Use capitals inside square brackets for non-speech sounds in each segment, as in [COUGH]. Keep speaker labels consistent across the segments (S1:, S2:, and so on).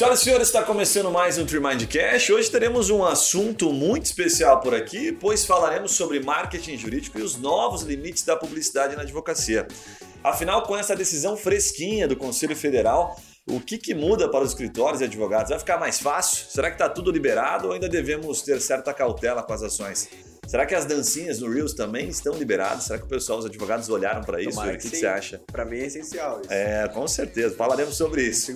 S1: Senhoras e senhores, está começando mais um Trimind Cash. Hoje teremos um assunto muito especial por aqui, pois falaremos sobre marketing jurídico e os novos limites da publicidade na advocacia. Afinal, com essa decisão fresquinha do Conselho Federal, o que, que muda para os escritórios e advogados? Vai ficar mais fácil? Será que está tudo liberado ou ainda devemos ter certa cautela com as ações? Será que as dancinhas no Reels também estão liberadas? Será que o pessoal, os advogados olharam para isso?
S2: Tomara
S1: o que,
S2: que
S1: você acha?
S2: Pra mim é essencial isso.
S1: É, com certeza. Falaremos sobre isso.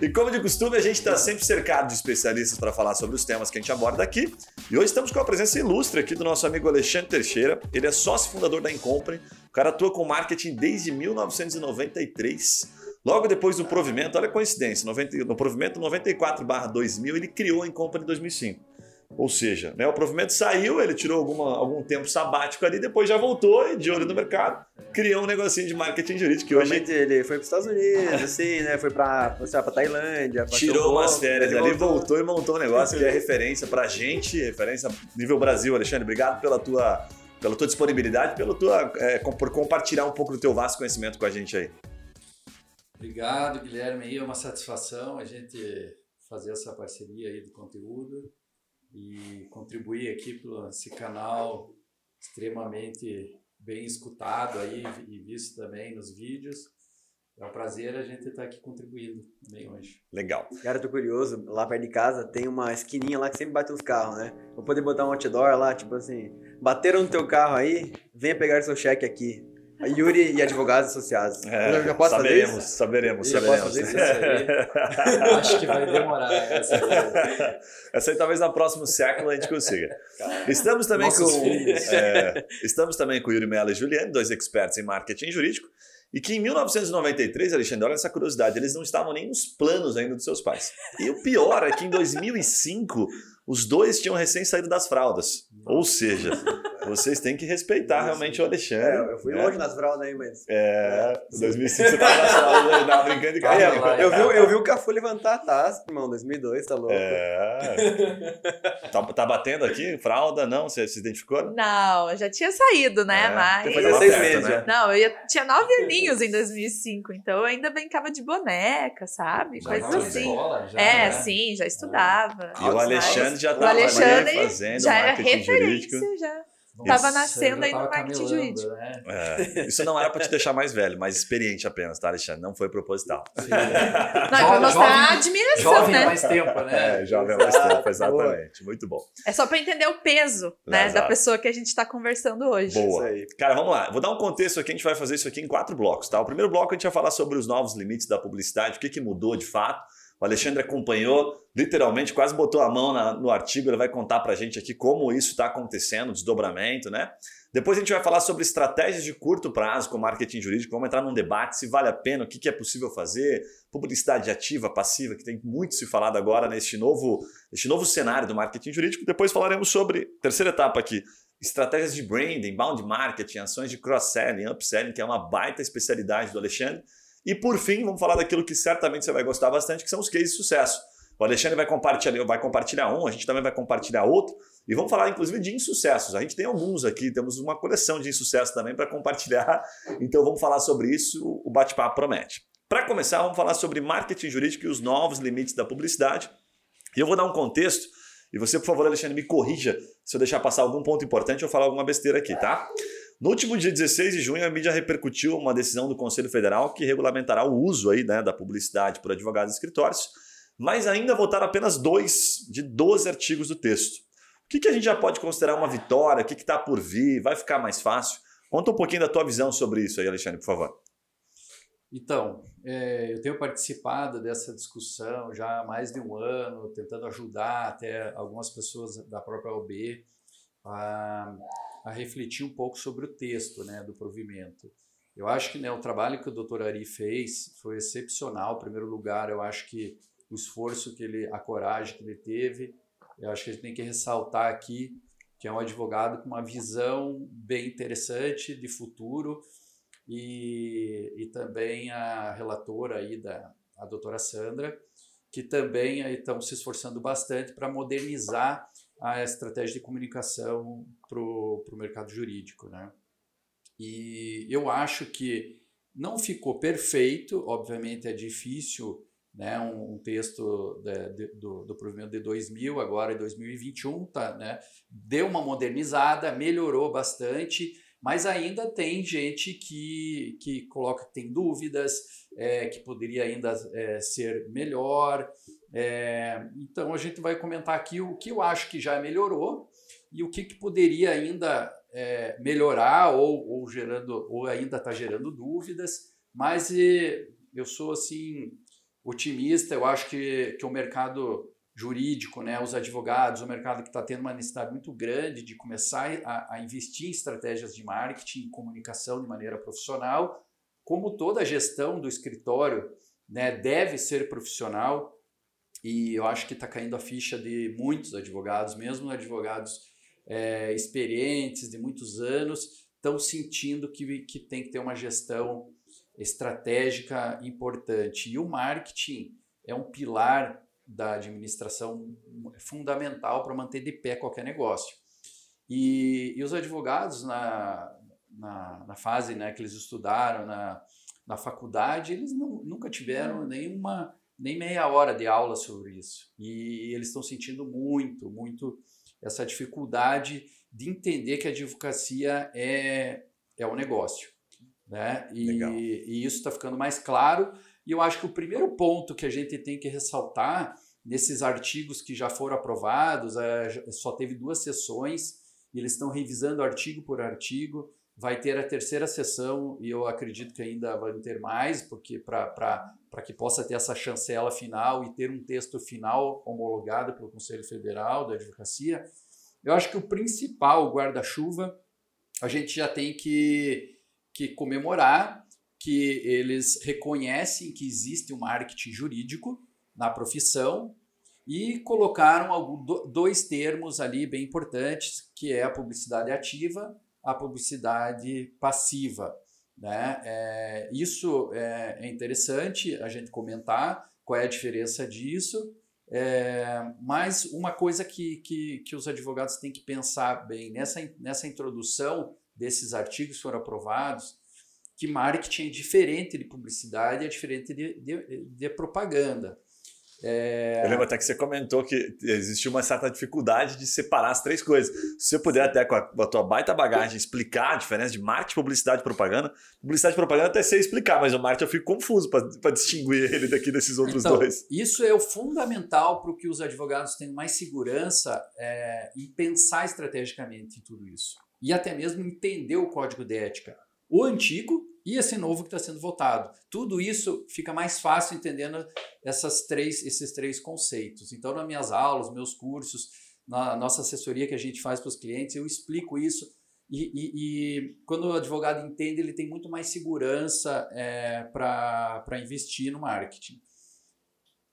S1: E como de costume, a gente está sempre cercado de especialistas para falar sobre os temas que a gente aborda aqui. E hoje estamos com a presença ilustre aqui do nosso amigo Alexandre Teixeira. Ele é sócio fundador da Incompany. O cara atua com marketing desde 1993. Logo depois do provimento, olha a coincidência, 90 no provimento 94/2000 ele criou a Incompany em 2005. Ou seja, né, o provimento saiu, ele tirou alguma, algum tempo sabático ali, depois já voltou e de olho no mercado, criou um negocinho de marketing jurídico que hoje
S2: ele foi pros Estados Unidos, assim, né? Foi lá, pra Tailândia.
S1: Tirou
S2: um
S1: umas férias
S2: ele
S1: ali, voltou e montou um negócio que é [LAUGHS] referência pra gente, referência nível Brasil. Alexandre, obrigado pela tua, pela tua disponibilidade, pela tua, é, por compartilhar um pouco do teu vasto conhecimento com a gente aí.
S3: Obrigado, Guilherme. Aí é uma satisfação a gente fazer essa parceria aí do conteúdo e contribuir aqui para esse canal extremamente bem escutado aí e visto também nos vídeos. É um prazer a gente estar aqui contribuindo também hoje.
S1: Legal.
S2: Cara, eu tô curioso. Lá perto de casa tem uma esquininha lá que sempre bate os carros, né? Vou poder botar um outdoor lá, tipo assim. Bateram no teu carro aí, venha pegar seu cheque aqui. Yuri e advogados associados. eu já posso fazer
S1: É, saberemos,
S2: isso?
S1: saberemos,
S2: Já
S1: saberemos.
S2: posso fazer
S3: isso [LAUGHS] Acho que vai demorar essa.
S1: Essa aí talvez no próximo século a gente consiga. Estamos também com é, estamos também com Yuri Mello e Juliane, dois experts em marketing jurídico, e que em 1993, Alexandre, olha essa curiosidade, eles não estavam nem nos planos ainda dos seus pais. E o pior é que em 2005 os dois tinham recém saído das fraldas. Ou seja, vocês têm que respeitar realmente o
S2: É,
S1: Alexandre.
S2: eu fui
S1: né?
S2: longe nas fraldas aí, mas.
S1: É, 2005 você tava nas fraldas, aí, tava brincando de carro.
S3: Olha lá,
S2: Eu vi, eu vi o Cafu levantar a taça, irmão, 2002, tá louco?
S1: É. Tá, tá batendo aqui? Fralda? Não? Você se identificou?
S4: Não, eu já tinha saído, né?
S1: É,
S4: Mas.
S2: Fazia seis
S1: perto,
S2: meses
S1: né?
S4: Não, eu tinha nove aninhos em 2005, então eu ainda brincava de boneca, sabe? Coisas assim.
S3: escola, já,
S4: é,
S3: né?
S4: sim, já estudava.
S1: E o Alexandre já
S4: O
S1: estava ali
S4: Alexandre
S1: fazendo
S4: já era
S1: marketing jurídico.
S4: referência, já.
S3: Nossa,
S4: Tava nascendo aí no marketing jurídico.
S3: Né?
S1: É, isso não era para te deixar mais velho, mas experiente apenas, tá, Alexandre? Não foi proposital.
S4: Não, é pra mostrar a admiração,
S3: Jovem há
S4: né?
S3: mais tempo, né?
S1: É, jovem mais tempo, exatamente. Muito bom.
S4: É só pra entender o peso, né,
S1: Exato.
S4: da pessoa que a gente tá conversando hoje.
S1: Boa.
S2: Isso aí.
S1: Cara, vamos lá. Vou dar um contexto aqui. A gente vai fazer isso aqui em quatro blocos, tá? O primeiro bloco a gente vai falar sobre os novos limites da publicidade, o que, que mudou de fato. O Alexandre acompanhou, literalmente, quase botou a mão na- no artigo. Ele vai contar pra gente aqui como isso está acontecendo, o desdobramento, né? Depois a gente vai falar sobre estratégias de curto prazo com marketing jurídico. Vamos entrar num debate se vale a pena, o que, que é possível fazer, publicidade ativa, passiva, que tem muito se falado agora neste novo, neste novo cenário do marketing jurídico. Depois falaremos sobre, terceira etapa aqui, estratégias de branding, bound marketing, ações de cross-selling, upselling, que é uma baita especialidade do Alexandre. E por fim, vamos falar daquilo que certamente você vai gostar bastante, que são os cases de sucesso. O Alexandre vai compartilhar, vai compartilhar um, a gente também vai compartilhar outro. E vamos falar, inclusive, de insucessos. A gente tem alguns aqui, temos uma coleção de insucessos também para compartilhar. [LAUGHS] Então vamos falar sobre isso, o bate-papo promete. Para começar, vamos falar sobre marketing jurídico e os novos limites da publicidade. E eu vou dar um contexto, e você, por favor, Alexandre, me corrija se eu deixar passar algum ponto importante ou falar alguma besteira aqui, tá? No último dia 16 de junho, a mídia repercutiu uma decisão do Conselho Federal que regulamentará o uso aí, né, da publicidade por advogados e escritórios, mas ainda votaram apenas dois de 12 artigos do texto. O que, que a gente já pode considerar uma vitória? O que está por vir? Vai ficar mais fácil? Conta um pouquinho da tua visão sobre isso aí, Alexandre, por favor.
S3: Então, é, eu tenho participado dessa discussão já há mais de um ano, tentando ajudar até algumas pessoas da própria OB a, a refletir um pouco sobre o texto né, do provimento. Eu acho que né, o trabalho que o Dr. Ari fez foi excepcional. Em primeiro lugar, eu acho que o esforço que ele, a coragem que ele teve, eu acho que a gente tem que ressaltar aqui que é um advogado com uma visão bem interessante de futuro e, e também a relatora aí da a doutora Sandra, que também estão se esforçando bastante para modernizar a estratégia de comunicação para o mercado jurídico. Né? E eu acho que não ficou perfeito, obviamente é difícil né, um, um texto de, de, do, do provimento de 2000, agora em 2021, tá, né, deu uma modernizada, melhorou bastante, mas ainda tem gente que, que coloca que tem dúvidas, é, que poderia ainda é, ser melhor. É, então a gente vai comentar aqui o que eu acho que já melhorou e o que, que poderia ainda é, melhorar ou, ou, gerando ou ainda está gerando dúvidas. Mas eu sou assim otimista. Eu acho que, que o mercado jurídico, né, os advogados, o mercado que está tendo uma necessidade muito grande de começar a, a investir em estratégias de marketing e comunicação de maneira profissional, como toda a gestão do escritório né, deve ser profissional, e eu acho que está caindo a ficha de muitos advogados, mesmo advogados é, experientes de muitos anos, estão sentindo que, que tem que ter uma gestão estratégica importante. E o marketing é um pilar da administração fundamental para manter de pé qualquer negócio. E, e os advogados, na, na, na, fase né, que eles estudaram na, na faculdade, eles não, nunca tiveram nenhuma, nem meia hora de aula sobre isso. E eles estão sentindo muito, muito essa dificuldade de entender que a advocacia é, é um negócio. Né? E, e isso está ficando mais claro e eu acho que o primeiro ponto que a gente tem que ressaltar nesses artigos que já foram aprovados, é, só teve duas sessões, e eles estão revisando artigo por artigo. Vai ter a terceira sessão, e eu acredito que ainda vai ter mais, porque para que possa ter essa chancela final e ter um texto final homologado pelo Conselho Federal da Advocacia. Eu acho que o principal guarda-chuva a gente já tem que, que comemorar que eles reconhecem que existe um marketing jurídico na profissão e colocaram dois termos ali bem importantes, que é a publicidade ativa, a publicidade passiva. Né? É, isso é, é interessante a gente comentar qual é a diferença disso, é, mas uma coisa que, que, que os advogados têm que pensar bem nessa, nessa introdução desses artigos que foram aprovados, que marketing é diferente de publicidade, é diferente de, de, de propaganda.
S1: É... Eu lembro até que você comentou que existe uma certa dificuldade de separar as três coisas. Se você puder, até com a, com a tua baita bagagem, explicar a diferença de marketing, publicidade e propaganda. Publicidade e propaganda até sei explicar, mas o marketing eu fico confuso para distinguir ele daqui desses outros
S3: então,
S1: dois.
S3: Isso é o fundamental para que os advogados tenham mais segurança é, em pensar estrategicamente em tudo isso. E até mesmo entender o código de ética o antigo e esse novo que está sendo votado. Tudo isso fica mais fácil entendendo essas três, esses três conceitos. Então, nas minhas aulas, meus cursos, na nossa assessoria que a gente faz para os clientes, eu explico isso. E, e, e, quando o advogado entende, ele tem muito mais segurança é, para investir no marketing.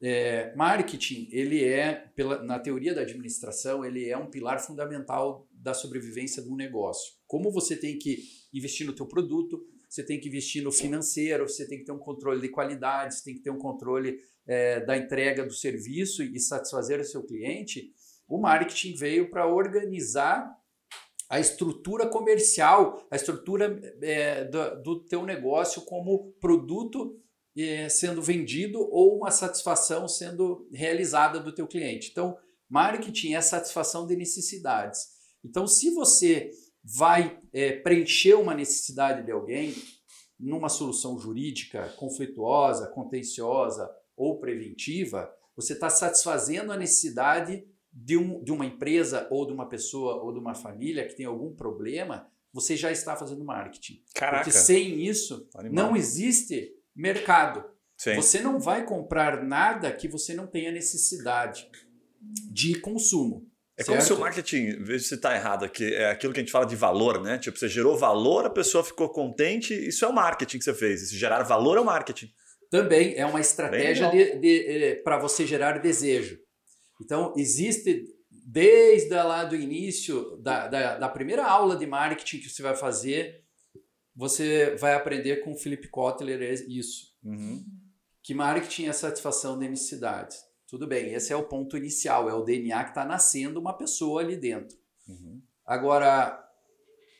S3: É, marketing, ele é, pela, na teoria da administração, ele é um pilar fundamental da sobrevivência um negócio. Como você tem que investir no teu produto, você tem que investir no financeiro, você tem que ter um controle de qualidade, você tem que ter um controle é, da entrega do serviço e satisfazer o seu cliente, o marketing veio para organizar a estrutura comercial, a estrutura é, do, do teu negócio como produto é, sendo vendido ou uma satisfação sendo realizada do teu cliente. Então, marketing é satisfação de necessidades. Então, se você vai é, preencher uma necessidade de alguém numa solução jurídica conflituosa, contenciosa ou preventiva, você está satisfazendo a necessidade de, um, de uma empresa ou de uma pessoa ou de uma família que tem algum problema, você já está fazendo marketing.
S1: Caraca.
S3: Porque sem isso, Animal. não existe mercado. Sim. Você não vai comprar nada que você não tenha necessidade de consumo.
S1: É certo? como se o marketing, veja se está errado aqui, é aquilo que a gente fala de valor, né? Tipo, você gerou valor, a pessoa ficou contente, isso é o marketing que você fez. Esse gerar valor é o marketing.
S3: Também é uma estratégia de, de, eh, para você gerar desejo. Então, existe desde lá do início, da, da, da, primeira aula de marketing que você vai fazer, você vai aprender com o Philip Kotler isso. Uhum. Que marketing é satisfação de necessidades. Tudo bem, esse é o ponto inicial, é o DNA que está nascendo uma pessoa ali dentro. Uhum. Agora,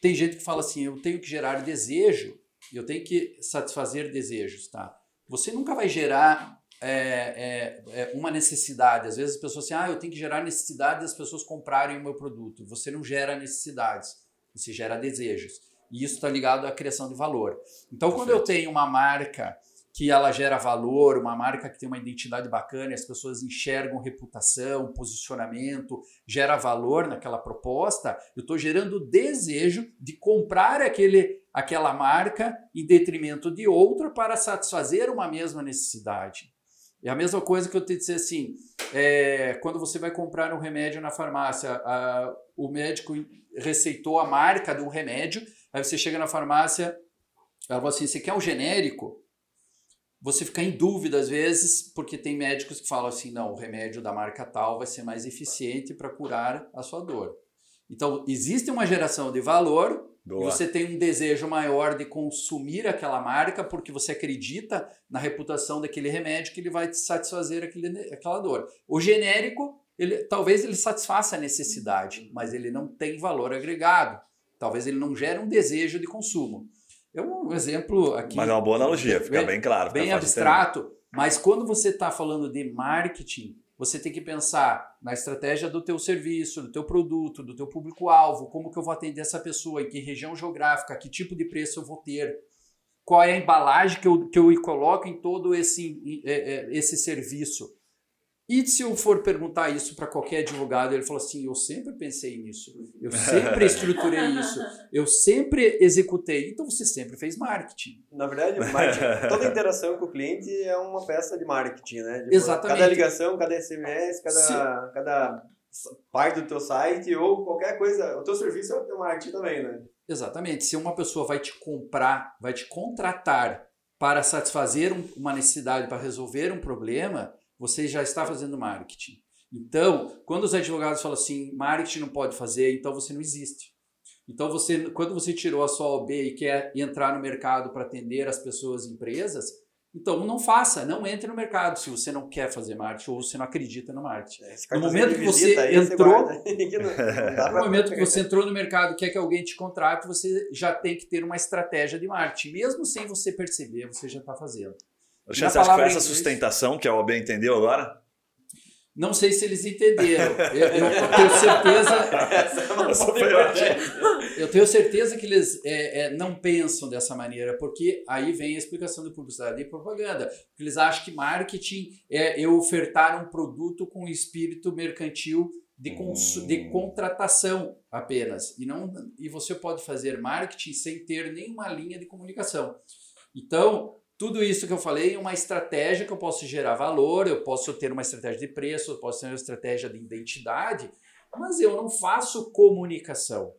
S3: tem gente que fala assim: eu tenho que gerar desejo, eu tenho que satisfazer desejos, tá? Você nunca vai gerar é, é, é, uma necessidade. Às vezes as pessoas assim, ah, eu tenho que gerar necessidade das pessoas comprarem o meu produto. Você não gera necessidades, você gera desejos. E isso está ligado à criação de valor. Então, Perfeito. quando eu tenho uma marca que ela gera valor, uma marca que tem uma identidade bacana, as pessoas enxergam reputação, posicionamento, gera valor naquela proposta, eu estou gerando desejo de comprar aquele, aquela marca em detrimento de outra para satisfazer uma mesma necessidade. É a mesma coisa que eu te dizer assim, é, quando você vai comprar um remédio na farmácia, a, o médico receitou a marca do remédio, aí você chega na farmácia, ela fala assim, você quer um genérico? Você fica em dúvida às vezes, porque tem médicos que falam assim: não, o remédio da marca tal vai ser mais eficiente para curar a sua dor. Então, existe uma geração de valor Boa. e você tem um desejo maior de consumir aquela marca porque você acredita na reputação daquele remédio que ele vai te satisfazer aquele, aquela dor. O genérico, ele, talvez ele satisfaça a necessidade, mas ele não tem valor agregado. Talvez ele não gere um desejo de consumo. É um exemplo aqui.
S1: Mas é uma boa analogia, fica bem, bem claro.
S3: Bem abstrato, mas quando você está falando de marketing, você tem que pensar na estratégia do teu serviço, do teu produto, do teu público-alvo, como que eu vou atender essa pessoa, em que região geográfica, que tipo de preço eu vou ter, qual é a embalagem que eu, que eu coloco em todo esse, é, é, esse serviço. E se eu for perguntar isso para qualquer advogado, ele falou assim: eu sempre pensei nisso, eu [LAUGHS] sempre estruturei isso, eu sempre executei. Então você sempre fez marketing.
S2: Na verdade, marketing, toda interação com o cliente é uma peça de marketing, né?
S3: Tipo, Exatamente.
S2: Cada ligação, cada SMS, cada, cada parte do teu site ou qualquer coisa, o teu serviço é o teu marketing também, né?
S3: Exatamente. Se uma pessoa vai te comprar, vai te contratar para satisfazer uma necessidade, para resolver um problema você já está fazendo marketing. Então, quando os advogados falam assim, marketing não pode fazer, então você não existe. Então, você, quando você tirou a sua OB e quer entrar no mercado para atender as pessoas e empresas, então não faça, não entre no mercado se você não quer fazer marketing ou você não acredita no marketing. É, [LAUGHS] no momento que você aí, entrou, você no momento que você entrou no mercado e quer que alguém te contrate, você já tem que ter uma estratégia de marketing, mesmo sem você perceber, você já está fazendo.
S1: Alexandre, você acha que foi essa sustentação que a OAB entendeu agora?
S3: Não sei se eles entenderam. Eu, eu tenho certeza. [LAUGHS] eu tenho certeza que eles é, é, não pensam dessa maneira, porque aí vem a explicação de publicidade e propaganda. Porque eles acham que marketing é eu ofertar um produto com espírito mercantil de, hum. de contratação apenas. E, não, e você pode fazer marketing sem ter nenhuma linha de comunicação. Então, tudo isso que eu falei é uma estratégia que eu posso gerar valor, eu posso ter uma estratégia de preço, eu posso ter uma estratégia de identidade, mas eu não faço comunicação.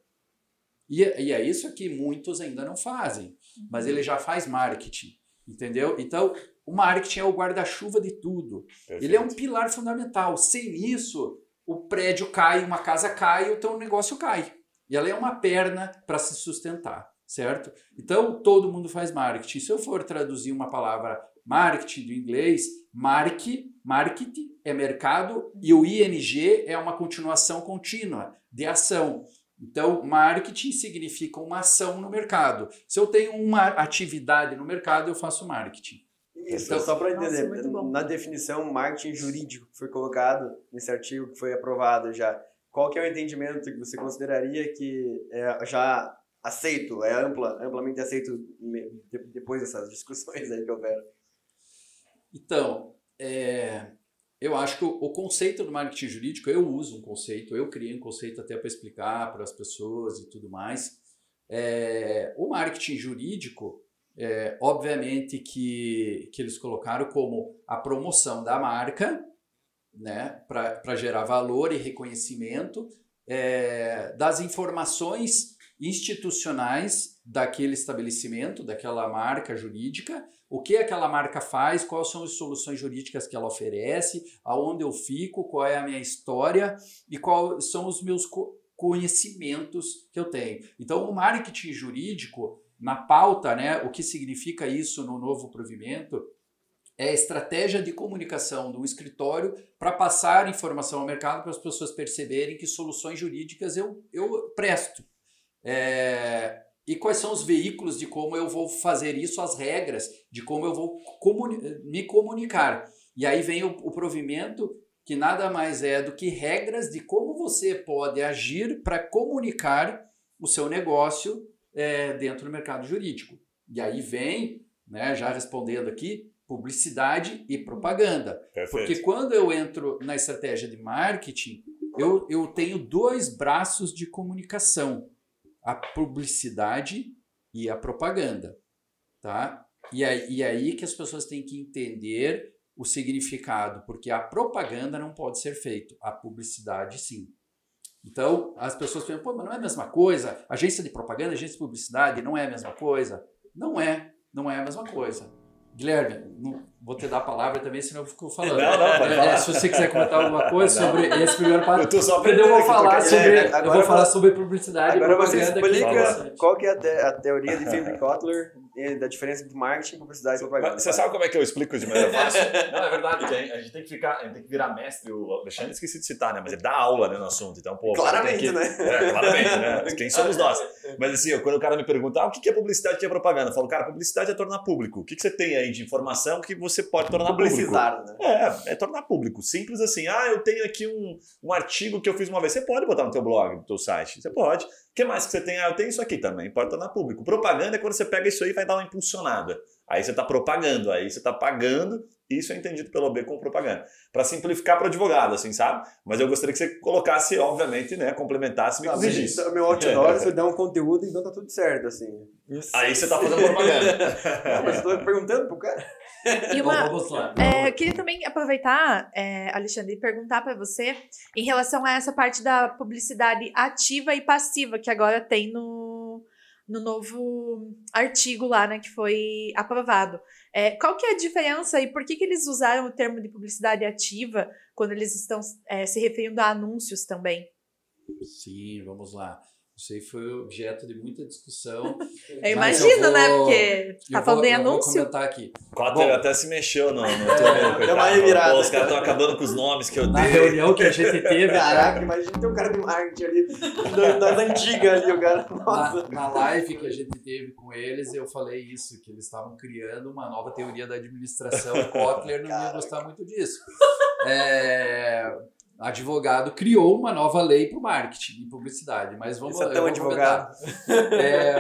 S3: E, e é isso que muitos ainda não fazem, mas uhum. ele já faz marketing, entendeu? Então, o marketing é o guarda-chuva de tudo. Perfeito. Ele é um pilar fundamental. Sem isso, o prédio cai, uma casa cai, o teu negócio cai. E ela é uma perna para se sustentar certo? Então, todo mundo faz marketing. Se eu for traduzir uma palavra marketing do inglês, mark, marketing é mercado e o ing é uma continuação contínua de ação. Então, marketing significa uma ação no mercado. Se eu tenho uma atividade no mercado, eu faço marketing.
S2: Isso, então, só para entender, Nossa, na definição marketing jurídico que foi colocado nesse artigo que foi aprovado já, qual que é o entendimento que você consideraria que é, já aceito, é ampla, amplamente aceito depois dessas [LAUGHS] discussões aí que houveram?
S3: Então, é, eu acho que o, conceito do marketing jurídico, eu uso um conceito, eu criei um conceito até para explicar para as pessoas e tudo mais. É, o marketing jurídico, é, obviamente que, que eles colocaram como a promoção da marca, né, para gerar valor e reconhecimento é, das informações institucionais daquele estabelecimento, daquela marca jurídica, o que aquela marca faz, quais são as soluções jurídicas que ela oferece, aonde eu fico, qual é a minha história e quais são os meus conhecimentos que eu tenho. Então, o marketing jurídico, na pauta, né, o que significa isso no novo provimento, é a estratégia de comunicação do escritório para passar informação ao mercado para as pessoas perceberem que soluções jurídicas eu, eu presto. É, e quais são os veículos de como eu vou fazer isso, as regras de como eu vou comuni me comunicar. E aí vem o, o provimento, que nada mais é do que regras de como você pode agir para comunicar o seu negócio é, dentro do mercado jurídico. E aí vem, né, já respondendo aqui, publicidade e propaganda.
S1: Perfeito.
S3: Porque quando eu entro na estratégia de marketing, eu, eu tenho dois braços de comunicação: a publicidade e a propaganda. Tá? E aí, e aí que as pessoas têm que entender o significado, porque a propaganda não pode ser feita, a publicidade sim. Então, as pessoas pensam, pô, mas não é a mesma coisa? Agência de propaganda, agência de publicidade não é a mesma coisa? Não é, não é a mesma coisa. Guilherme, não vou te dar a palavra também, senão eu fico falando.
S1: Não, não, pode
S3: É,
S1: falar.
S3: é, se você quiser comentar alguma coisa sobre esse primeiro
S1: Eu
S3: passo,
S1: tô só
S3: eu vou
S1: aqui,
S3: falar
S1: porque-
S3: sobre,
S2: É,
S3: eu
S2: agora
S3: vou falar sobre publicidade
S2: Agora você explica qual que é a, te- a teoria de Philip Kotler da diferença entre marketing, publicidade e propaganda.
S1: Mas Você sabe como é que eu explico de maneira fácil? Não, é verdade, a gente tem que ficar, a gente tem que virar mestre. O Alexandre esqueci de citar, né? Mas ele dá aula né, no assunto. Então, pô,
S2: Claramente,
S1: que,
S2: né?
S1: É, claramente, né? Quem somos nós? Mas assim, quando o cara me pergunta, ah, o que é publicidade e o que é propaganda? Eu falo, cara, publicidade é tornar público. O que que você tem aí de informação que você pode tornar público?
S2: Publicitar, né?
S1: É, é tornar público. Simples assim. Ah, eu tenho aqui um, um artigo que eu fiz uma vez. Você pode botar no teu blog, no teu site. Você pode. O que mais que você tem? Ah, eu tenho isso aqui também. Pode tornar público. Propaganda é quando você pega isso aí e vai dar uma impulsionada. Aí você está propagando, aí você está pagando. Isso é entendido pelo OB como propaganda. Para simplificar para o advogado, assim, sabe? Mas eu gostaria que você colocasse, obviamente, né? Complementasse e me corrigisse.
S2: mas Meu outdoor, você [LAUGHS] dá um conteúdo, então tá tudo certo, assim.
S1: Aí você está fazendo propaganda. [LAUGHS]
S2: Não, mas eu tô perguntando pro cara.
S4: E uma. É, eu queria também aproveitar, é, Alexandre, e perguntar para você em relação a essa parte da publicidade ativa e passiva que agora tem no, no novo artigo lá, né, que foi aprovado. É, qual que é a diferença e por que, que eles usaram o termo de publicidade ativa quando eles estão é, se referindo a anúncios também?
S3: Sim, vamos lá. Isso aí foi objeto de muita discussão. [LAUGHS]
S4: Eu imagino,
S3: eu
S4: né,
S3: vou-
S4: porque tá
S3: Eu
S4: falando
S3: vou-
S4: em
S3: eu vou
S4: anúncio.
S3: comentar aqui.
S1: Cotter até se mexeu no, no [LAUGHS] túnel. Pô, os caras estão acabando com os nomes que eu
S3: Na
S1: dei.
S3: reunião que a gente [LAUGHS] teve,
S2: Caraca, imagina ter um cara de marketing ali, das, antigas ali, o cara. Nossa.
S3: na, na live que a gente teve com eles, eu falei isso, que eles estavam criando uma nova teoria da administração. O Kotler não ia gostar muito disso. É, advogado criou uma nova lei para o marketing e publicidade, mas vamos
S2: Isso é tão advogado.
S3: É,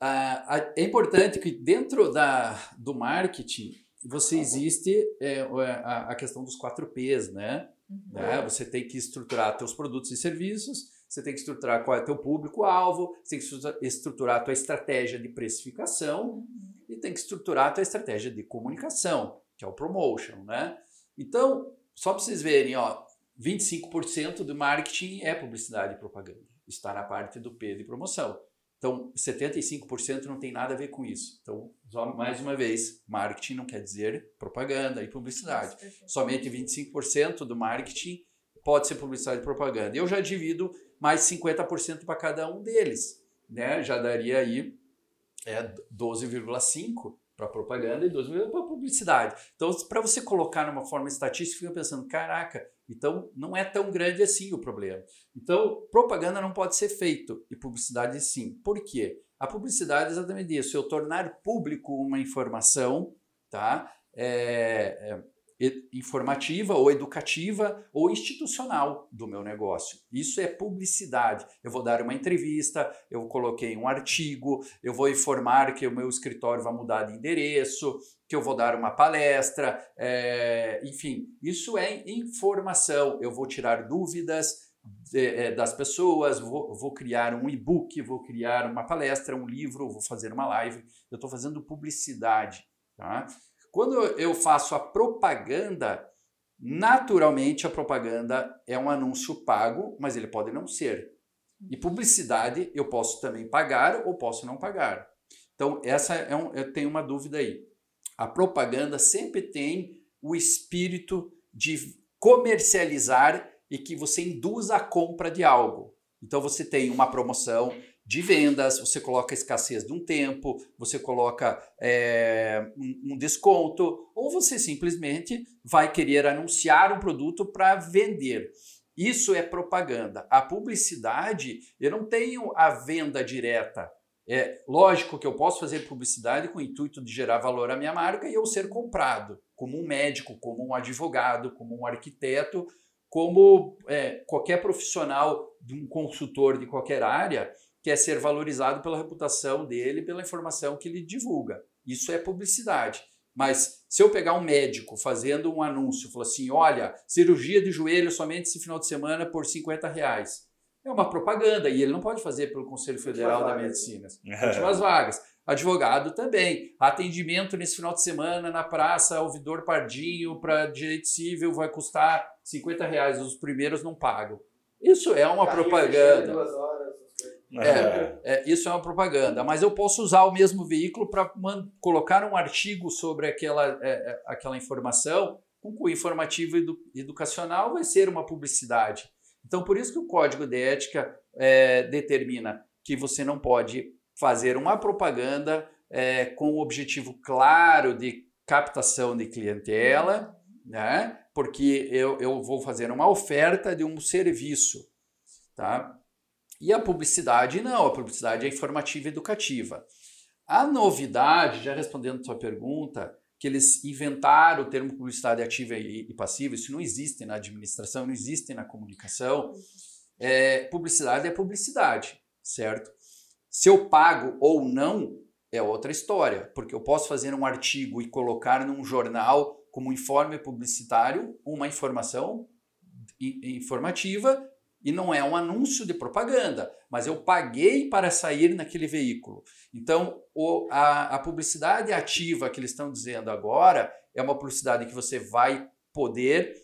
S3: a- a- é importante que dentro da, do marketing você existe é, a, a questão dos quatro P's, né? né? Você tem que estruturar teus produtos e serviços, você tem que estruturar qual é teu público-alvo, você tem que estrutura- estruturar a tua estratégia de precificação e tem que estruturar a tua estratégia de comunicação, que é o promotion, né? Então, só para vocês verem, ó, 25% do marketing é publicidade e propaganda. Está na parte do P de promoção. Então, 75% não tem nada a ver com isso. Então, só mais uma vez, marketing não quer dizer propaganda e publicidade somente 25% do marketing pode ser publicidade e propaganda. Eu já divido mais 50% para cada um deles, né? Já daria aí é, 12,5 para propaganda e 12,5 para publicidade. Então, para você colocar numa forma estatística, fica pensando, caraca, então não é tão grande assim o problema. Então, propaganda não pode ser feito e publicidade sim. Por quê? A publicidade é exatamente isso, eu tornar público uma informação, tá? É, é, informativa ou educativa ou institucional do meu negócio. Isso é publicidade. Eu vou dar uma entrevista, eu coloquei um artigo, eu vou informar que o meu escritório vai mudar de endereço, que eu vou dar uma palestra, é, enfim, isso é informação. Eu vou tirar dúvidas é, das pessoas, vou, vou criar um e-book, vou criar uma palestra, um livro, vou fazer uma live. Eu estou fazendo publicidade. Tá? Quando eu faço a propaganda, naturalmente a propaganda é um anúncio pago, mas ele pode não ser. E publicidade eu posso também pagar ou posso não pagar. Então, essa é um, eu tenho uma dúvida aí. A propaganda sempre tem o espírito de comercializar e que você induza a compra de algo. Então você tem uma promoção de vendas, você coloca a escassez de um tempo, você coloca é, um, um desconto, ou você simplesmente vai querer anunciar um produto para vender. Isso é propaganda. A publicidade, eu não tenho a venda direta. É lógico que eu posso fazer publicidade com o intuito de gerar valor à minha marca e eu ser comprado, como um médico, como um advogado, como um arquiteto, como é, qualquer profissional de um consultor de qualquer área quer ser valorizado pela reputação dele, pela informação que ele divulga. Isso é publicidade. Mas se eu pegar um médico fazendo um anúncio, falar assim, olha, cirurgia de joelho somente esse final de semana por 50 reais é uma propaganda e ele não pode fazer pelo Conselho Federal da Medicina. [LAUGHS] Últimas vagas. Advogado também. Atendimento nesse final de semana na praça Ouvidor Pardinho para direito civil vai custar 50 reais. Os primeiros não pagam. Isso é uma propaganda. É, é, isso é uma propaganda, mas eu posso usar o mesmo veículo para colocar um artigo sobre aquela, é, é, aquela informação com cunho informativo e educacional, vai ser uma publicidade. Então, por isso que o código de ética é, determina que você não pode fazer uma propaganda é, com o objetivo claro de captação de clientela, né? porque eu, eu vou fazer uma oferta de um serviço. Tá? E a publicidade não, a publicidade é informativa e educativa. A novidade, já respondendo a sua pergunta, que eles inventaram o termo publicidade ativa e, passiva, isso não existe na administração, não existe na comunicação. É, publicidade é publicidade, certo? Se eu pago ou não é outra história, porque eu posso fazer um artigo e colocar num jornal como informe publicitário uma informação informativa e não é um anúncio de propaganda, mas eu paguei para sair naquele veículo. Então, o, a, a publicidade ativa que eles estão dizendo agora é uma publicidade que você vai poder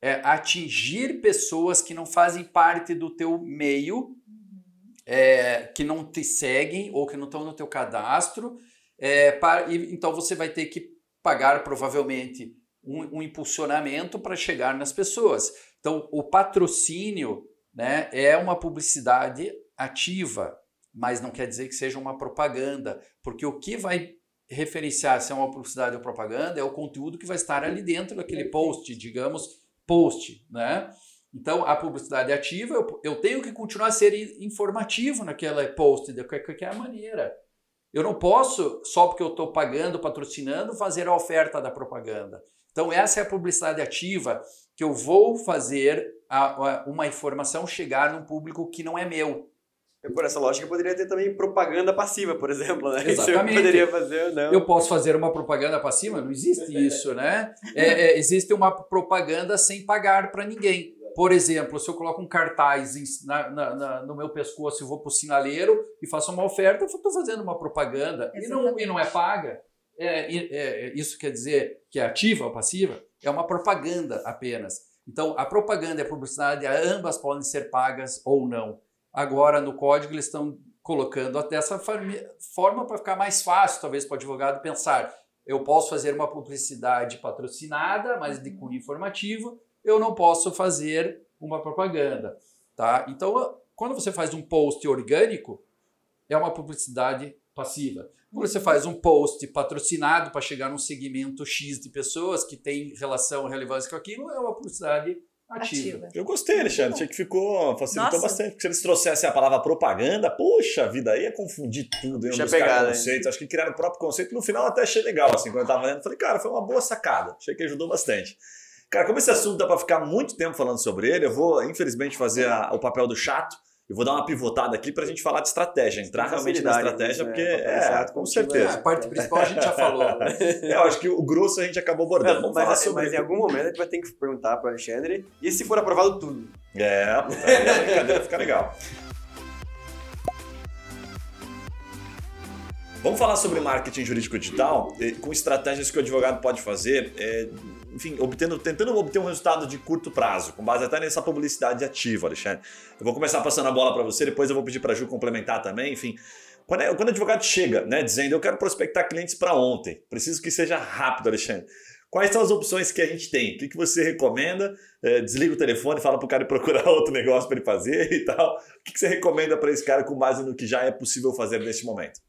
S3: é, atingir pessoas que não fazem parte do teu meio, é, que não te seguem ou que não estão no teu cadastro. É, para, e, então você vai ter que pagar provavelmente um, um impulsionamento para chegar nas pessoas. Então, o patrocínio né, é uma publicidade ativa, mas não quer dizer que seja uma propaganda, porque o que vai referenciar se é uma publicidade ou propaganda é o conteúdo que vai estar ali dentro daquele post, digamos, post, né? Então, a publicidade ativa, eu, eu tenho que continuar a ser informativo naquela post, de qualquer maneira. Eu não posso, só porque eu estou pagando, patrocinando, fazer a oferta da propaganda. Então, essa é a publicidade ativa que eu vou fazer a, a, uma informação chegar num público que não é meu.
S2: Por essa lógica, poderia ter também propaganda passiva, por exemplo, né? [LAUGHS]
S3: Exatamente.
S2: eu poderia fazer não.
S3: Eu posso fazer uma propaganda passiva? Não existe [LAUGHS] isso, né? É, é, existe uma propaganda sem pagar para ninguém. Por exemplo, se eu coloco um cartaz em, na, na, na, no meu pescoço e vou para o sinaleiro e faço uma oferta, eu estou fazendo uma propaganda e não, e não é paga. É, é, isso quer dizer que é ativa ou passiva? É uma propaganda apenas. Então, a propaganda e a publicidade, ambas podem ser pagas ou não. Agora, no código, eles estão colocando até essa forma para ficar mais fácil, talvez, para o advogado pensar. Eu posso fazer uma publicidade patrocinada, mas de cunho informativo. Eu não posso fazer uma propaganda. Tá? Então, quando você faz um post orgânico, é uma publicidade passiva. Quando você faz um post patrocinado para chegar num segmento X de pessoas que tem relação, relevância com aquilo, é uma publicidade ativa. ativa.
S1: Eu gostei, Alexandre. Achei que ficou, facilitou Nossa. bastante. Porque se eles trouxessem a palavra propaganda, poxa vida, aí ia confundir tudo, ia pegado, conceitos. Acho que criaram o próprio conceito. No final até achei legal, assim, quando eu tava lendo, falei, cara, foi uma boa sacada. Achei que ajudou bastante. Cara, como esse assunto dá para ficar muito tempo falando sobre ele, eu vou, infelizmente, fazer a, o papel do chato eu vou dar uma pivotada aqui para a gente falar de estratégia, entrar realmente na estratégia, né? porque é, com certeza.
S3: A parte principal a gente já falou. [LAUGHS]
S1: é, eu acho que o grosso a gente acabou abordando.
S2: Não, mas, sobre... mas em algum momento a gente vai ter que perguntar para o Alexandre e se for aprovado tudo.
S1: É, a brincadeira fica legal. Vamos falar sobre marketing jurídico digital com estratégias que o advogado pode fazer é, enfim, obtendo, tentando obter um resultado de curto prazo, com base até nessa publicidade ativa, Alexandre. Eu vou começar passando a bola para você, depois eu vou pedir para a Ju complementar também, enfim. Quando, é, quando o advogado chega, né, dizendo eu quero prospectar clientes para ontem, preciso que seja rápido, Alexandre. Quais são as opções que a gente tem? O que, que você recomenda? É, desliga o telefone, fala para o cara procurar [LAUGHS] outro negócio para ele fazer e tal. O que, que você recomenda para esse cara com base no que já é possível fazer neste momento?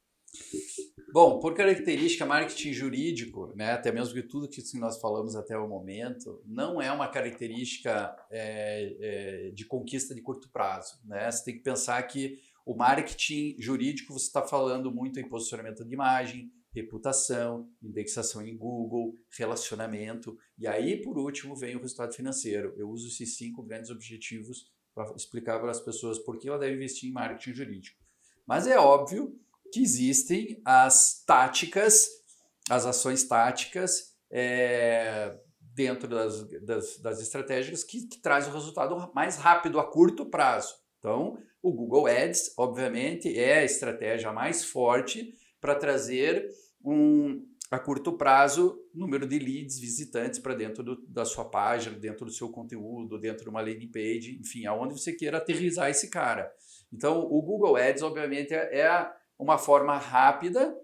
S3: Bom, por característica, marketing jurídico, né, até mesmo que tudo que nós falamos até o momento, não é uma característica é, é, de conquista de curto prazo. Né? Você tem que pensar que O marketing jurídico, você está falando muito em posicionamento de imagem, reputação, indexação em Google, relacionamento. E aí, por último, vem o resultado financeiro. Eu uso esses cinco grandes objetivos para explicar para as pessoas por que ela deve investir em marketing jurídico. Mas é óbvio que existem as táticas, as ações táticas é, dentro das, das, das estratégias que, que traz o resultado mais rápido a curto prazo. Então, o Google Ads, obviamente, é a estratégia mais forte para trazer um, a curto prazo, número de leads, visitantes para dentro do, da sua página, dentro do seu conteúdo, dentro de uma landing page, enfim, aonde você queira aterrizar esse cara. Então, o Google Ads, obviamente, é, é uma forma rápida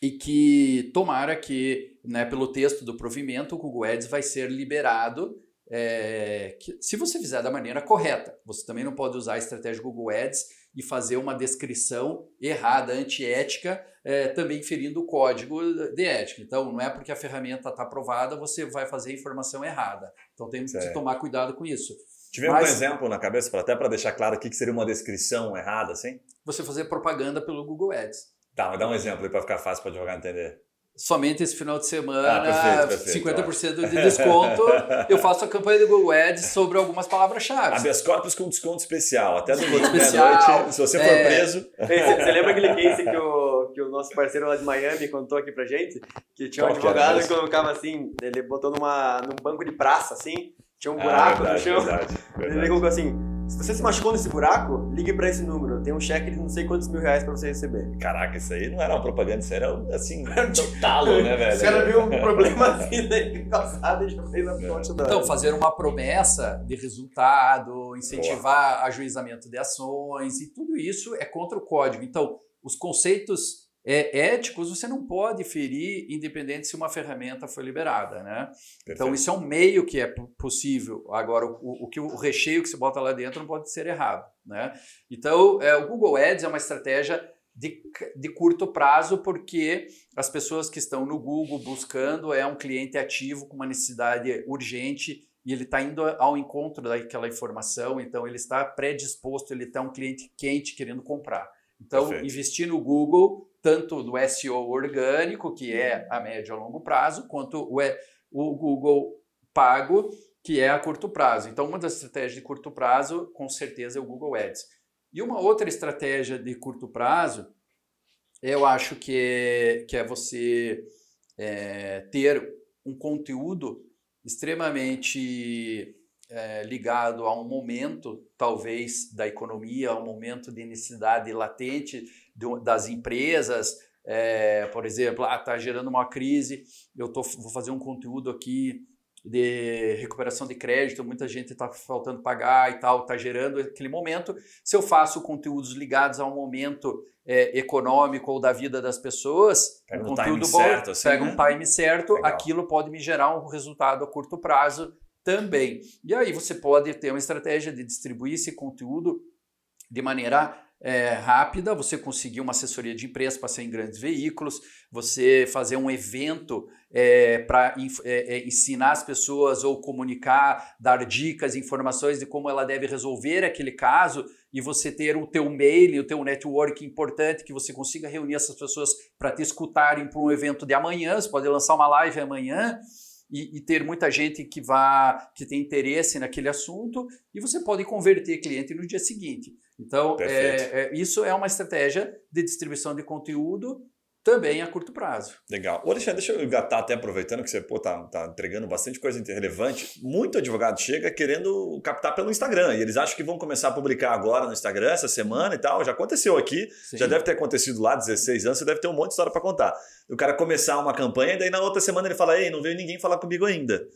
S3: e que tomara que, né, pelo texto do provimento, o Google Ads vai ser liberado é, que, se você fizer da maneira correta. Você também não pode usar a estratégia Google Ads e fazer uma descrição errada, antiética, é, também ferindo o código de ética. Então, não é porque a ferramenta está aprovada, você vai fazer a informação errada. Então, temos que tomar cuidado com isso.
S1: Tive Mas, um exemplo na cabeça, até para deixar claro o que seria uma descrição errada, assim?
S3: Você fazer propaganda pelo Google Ads.
S1: Tá, mas dá um exemplo aí para ficar fácil para advogado entender
S3: somente esse final de semana, ah, perfeito, perfeito, 50% de desconto. [LAUGHS] eu faço a campanha do Google Ads sobre algumas palavras-chave.
S1: Habeas corpus com desconto especial. Até no meia-noite, se você for é... preso.
S2: Você, lembra aquele [LAUGHS] case que o, que o nosso parceiro lá de Miami contou aqui pra gente? Que tinha um Qual advogado que, que colocava assim, ele botou numa, num banco de praça, assim, tinha um buraco ah, verdade, no chão. Verdade, [LAUGHS] verdade. Ele colocou assim se você se machucou nesse buraco, ligue para esse número. Tem um cheque de não sei quantos mil reais para você receber.
S1: Caraca, isso aí não era uma propaganda, isso era assim, [LAUGHS] um talo, né, velho? Você
S2: era viu um [LAUGHS] problema assim daí calçado e já fez a ponte
S3: da. Então, fazer uma promessa de resultado, incentivar Boa. ajuizamento de ações e tudo isso é contra o código. Então, os conceitos é, éticos você não pode ferir, independente se uma ferramenta foi liberada, né? Então isso é um meio que é possível. Agora o, o, que o recheio que se bota lá dentro não pode ser errado, né? Então é, o Google Ads é uma estratégia de, de curto prazo porque as pessoas que estão no Google buscando é um cliente ativo com uma necessidade urgente e ele está indo ao encontro daquela informação, então ele está predisposto, ele está um cliente quente querendo comprar. Então, Perfeito. investir no Google tanto do SEO orgânico, que é a médio a longo prazo, quanto o, o Google pago, que é a curto prazo. Então, uma das estratégias de curto prazo, com certeza, é o Google Ads. E uma outra estratégia de curto prazo, eu acho que é, que é você é, ter um conteúdo extremamente é, ligado a um momento, talvez, da economia, a um momento de necessidade latente das empresas. É, por exemplo, está ah, gerando uma crise, eu tô, vou fazer um conteúdo aqui de recuperação de crédito, muita gente está faltando pagar e tal, está gerando aquele momento. Se eu faço conteúdos ligados a um momento é, econômico ou da vida das pessoas,
S1: pega
S3: um
S1: conteúdo bom, certo, assim,
S3: pega né? um time certo, Legal. aquilo pode me gerar um resultado a curto prazo também. E aí você pode ter uma estratégia de distribuir esse conteúdo de maneira é, rápida, você conseguir uma assessoria de imprensa para ser em grandes veículos, você fazer um evento é, para é, é, ensinar as pessoas ou comunicar, dar dicas, informações de como ela deve resolver aquele caso e você ter o teu mail, o teu network importante, que você consiga reunir essas pessoas para te escutarem para um evento de amanhã, você pode lançar uma live amanhã, e, e, ter muita gente que vá que tem interesse naquele assunto e você pode converter cliente no dia seguinte. Então, é, é, isso é uma estratégia de distribuição de conteúdo também a curto prazo.
S1: Legal. Ô, Alexandre, deixa eu engatar até aproveitando que você pô, tá, tá entregando bastante coisa relevante. Muito advogado chega querendo captar pelo Instagram e eles acham que vão começar a publicar agora no Instagram essa semana e tal. Já aconteceu aqui, Sim. já deve ter acontecido lá, 16 anos, você deve ter um monte de história para contar. O cara começar uma campanha e daí na outra semana ele fala: Ei, não veio ninguém falar comigo ainda.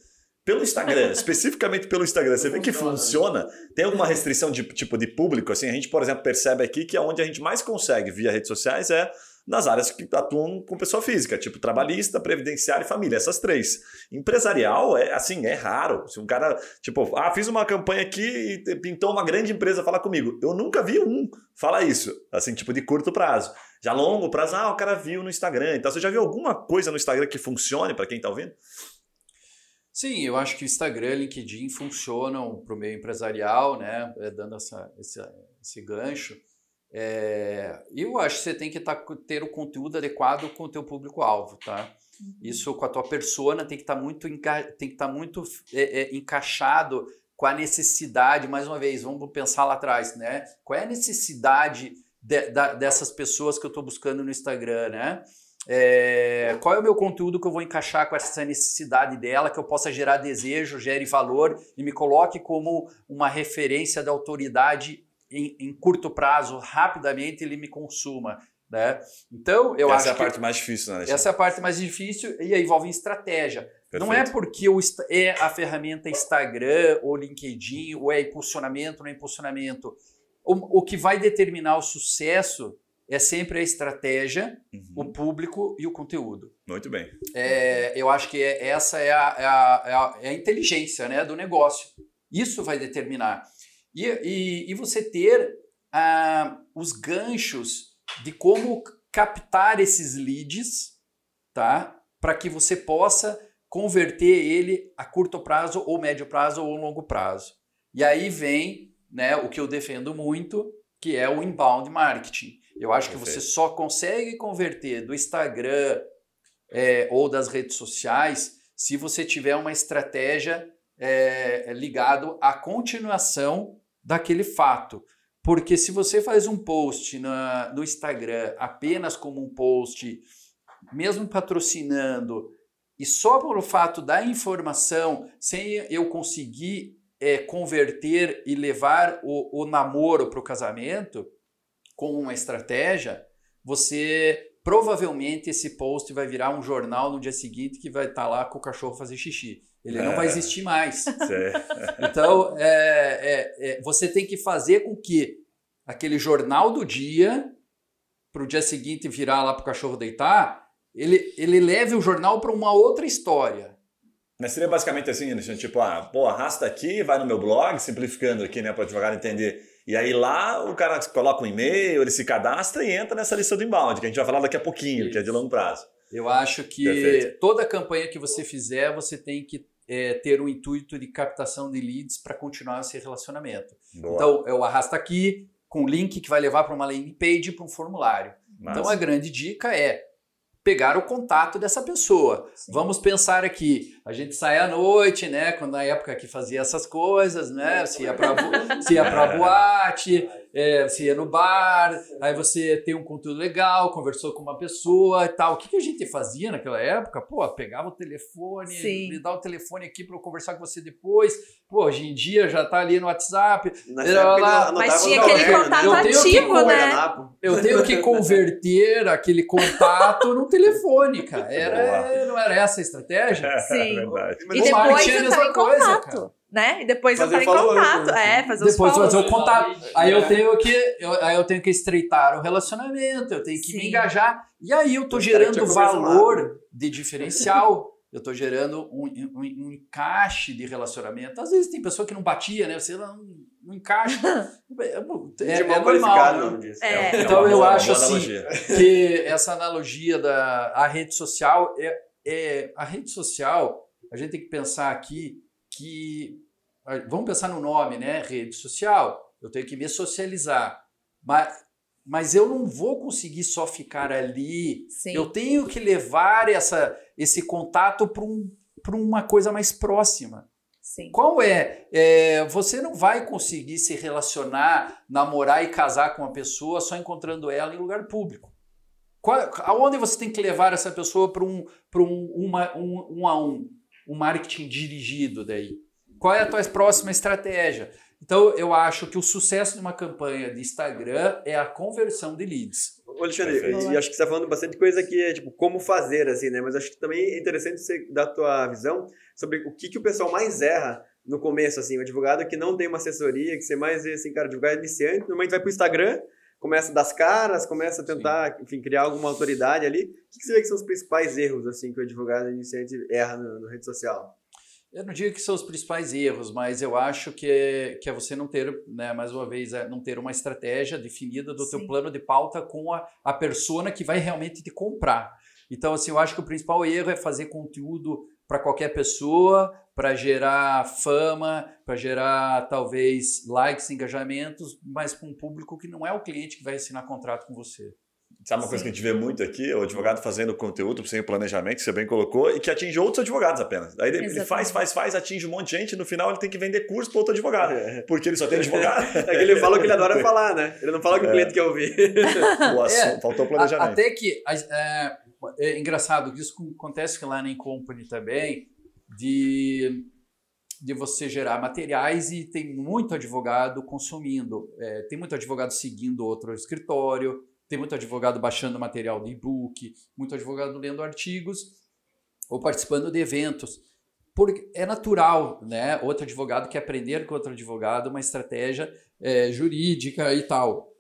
S1: Pelo Instagram, especificamente pelo Instagram, você vê que funciona? Tem alguma restrição de tipo de público? Assim, a gente, por exemplo, percebe aqui que onde a gente mais consegue via redes sociais é nas áreas que atuam com pessoa física, tipo trabalhista, previdenciário e família, essas três. Empresarial é assim, é raro. Se um cara, tipo, ah, fiz uma campanha aqui e pintou uma grande empresa falar comigo. Eu nunca vi um falar isso, assim, tipo de curto prazo. Já longo prazo, ah, o cara viu no Instagram. Então, você já viu alguma coisa no Instagram que funcione para quem está ouvindo?
S3: Sim, eu acho que o Instagram e o LinkedIn funcionam para o meio empresarial, né? É, dando essa, esse, esse gancho. É, eu acho que você tem que tá, ter o conteúdo adequado com o teu público-alvo, tá? Uhum. Isso com a tua persona tem que estar tá muito, tem que tá muito é, é, encaixado com a necessidade, mais uma vez, vamos pensar lá atrás, né? Qual é a necessidade de, da, dessas pessoas que eu estou buscando no Instagram, né? É, qual é o meu conteúdo que eu vou encaixar com essa necessidade dela, que eu possa gerar desejo, gere valor e me coloque como uma referência da autoridade em, em curto prazo, rapidamente ele me consuma. Né? Então, eu
S1: essa
S3: acho.
S1: Essa é a parte mais difícil, né?
S3: Essa é a parte mais difícil e envolve estratégia. Perfeito. Não é porque o, é a ferramenta Instagram ou LinkedIn, ou é impulsionamento, não é impulsionamento. O, o que vai determinar o sucesso é sempre a estratégia, uhum. o público e o conteúdo.
S1: Muito bem.
S3: É, eu acho que é, essa é a, é, a, é, a, é a, inteligência né, do negócio. Isso vai determinar. E, e, e você ter ah, os ganchos de como captar esses leads, tá? Para que você possa converter ele a curto prazo, ou médio prazo, ou longo prazo. E aí vem né, o que eu defendo muito, que é o inbound marketing. Eu acho Perfeito. que você só consegue converter do Instagram é, ou das redes sociais se você tiver uma estratégia é, ligado à continuação daquele fato. Porque se você faz um post na, no Instagram apenas como um post, mesmo patrocinando, e só pelo fato da informação, sem eu conseguir é, converter e levar o, o namoro para o casamento com uma estratégia, você provavelmente esse post vai virar um jornal no dia seguinte que vai estar tá lá com o cachorro fazer xixi. Ele é. não vai existir mais. [LAUGHS] então, é, é, é, você tem que fazer com que aquele jornal do dia, para o dia seguinte virar lá para o cachorro deitar, ele, ele leve o jornal para uma outra história.
S1: Mas seria basicamente assim, Alexandre, tipo, ah, pô, arrasta aqui, vai no meu blog, simplificando aqui, né, para o advogado entender. E aí lá o cara coloca um e-mail, ele se cadastra e entra nessa lista do inbound, que a gente vai falar daqui a pouquinho, Isso. que é de longo prazo.
S3: Eu acho que Perfeito. toda campanha que você fizer, você tem que é, ter um intuito de captação de leads para continuar esse relacionamento. Boa. Então, eu arrasto aqui com um link que vai levar para uma landing page, para um formulário. Então, a grande dica é pegar o contato dessa pessoa. Sim. Vamos pensar aqui, a gente sai à noite, né? Quando na época que fazia essas coisas, né? Se ia para se ia para boate, é, se ia no bar, aí você tem um conteúdo legal, conversou com uma pessoa e tal. O que, que a gente fazia naquela época? Pô, pegava o telefone, Sim. me dá o telefone aqui para eu conversar com você depois. Pô, hoje em dia já tá ali no WhatsApp.
S4: Lá, mas tinha aquele contato ativo, né?
S3: Eu tenho que converter aquele contato no telefone, cara. Era, não era essa a estratégia?
S4: Sim. É e depois entrar em contato. né? E depois fazer entrar em contato. Né? É, fazer
S3: Depois fazer o contato. Aí eu tenho que. Eu, aí eu tenho que estreitar o relacionamento, eu tenho que Sim. me engajar. E aí eu tô gerando valor de diferencial. [LAUGHS] Eu estou gerando um, um, um, encaixe de relacionamento. Às vezes tem pessoa que não batia, né? [LAUGHS] Você não, não encaixa. É, é, é normal. Né? É. é. Então eu acho assim que essa analogia da a rede social é, é a rede social. A gente tem que pensar aqui que vamos pensar no nome, né? Rede social. Eu tenho que me socializar, mas mas eu não vou conseguir só ficar ali. Sim. Eu tenho que levar essa, esse contato para um, uma coisa mais próxima. Sim. Qual é? é? Você não vai conseguir se relacionar, namorar e casar com uma pessoa só encontrando ela em lugar público. Qual, aonde você tem que levar essa pessoa para um, um, uma, um, um a um? Um marketing dirigido daí. Qual é a tua próxima estratégia? Então, eu acho que o sucesso de uma campanha de Instagram é a conversão de leads.
S2: Ô, Alexandre, e acho que você está falando bastante coisa que é tipo como fazer, assim, né? Mas acho que também é interessante você dar a tua visão sobre o que, que o pessoal mais erra no começo, assim, o advogado que não tem uma assessoria, que você mais vê, assim, cara, advogado iniciante, normalmente vai para o Instagram, começa a dar as caras, começa a tentar, Sim. enfim, criar alguma autoridade ali. O que, que você vê que são os principais erros, assim, que o advogado iniciante erra na rede social?
S3: Eu não digo que são os principais erros, mas eu acho que é, que é você não ter, né, mais uma vez, é não ter uma estratégia definida do Sim. teu plano de pauta com a, a persona que vai realmente te comprar. Então, assim, eu acho que o principal erro é fazer conteúdo para qualquer pessoa, para gerar fama, para gerar talvez likes, engajamentos, mas com um público que não é o cliente que vai assinar contrato com você.
S1: Sabe uma Sim. coisa que a gente vê muito aqui? O advogado fazendo conteúdo sem planejamento, que você bem colocou, e que atinge outros advogados apenas. Aí ele, ele faz, faz, faz, atinge um monte de gente, e no final ele tem que vender curso para outro advogado. É. Porque ele só tem advogado. [LAUGHS]
S2: É que ele fala o que ele adora [LAUGHS] falar, né? Ele não fala o que o é. cliente quer ouvir. [LAUGHS]
S1: O assunto, é, faltou planejamento.
S3: Até que é, é engraçado que isso acontece lá na Incompany também, de, de você gerar materiais e tem muito advogado consumindo. É, tem muito advogado seguindo outro escritório, tem muito advogado baixando material do e-book, muito advogado lendo artigos ou participando de eventos. Porque é natural, né? Outro advogado quer aprender com outro advogado uma estratégia é, jurídica e tal.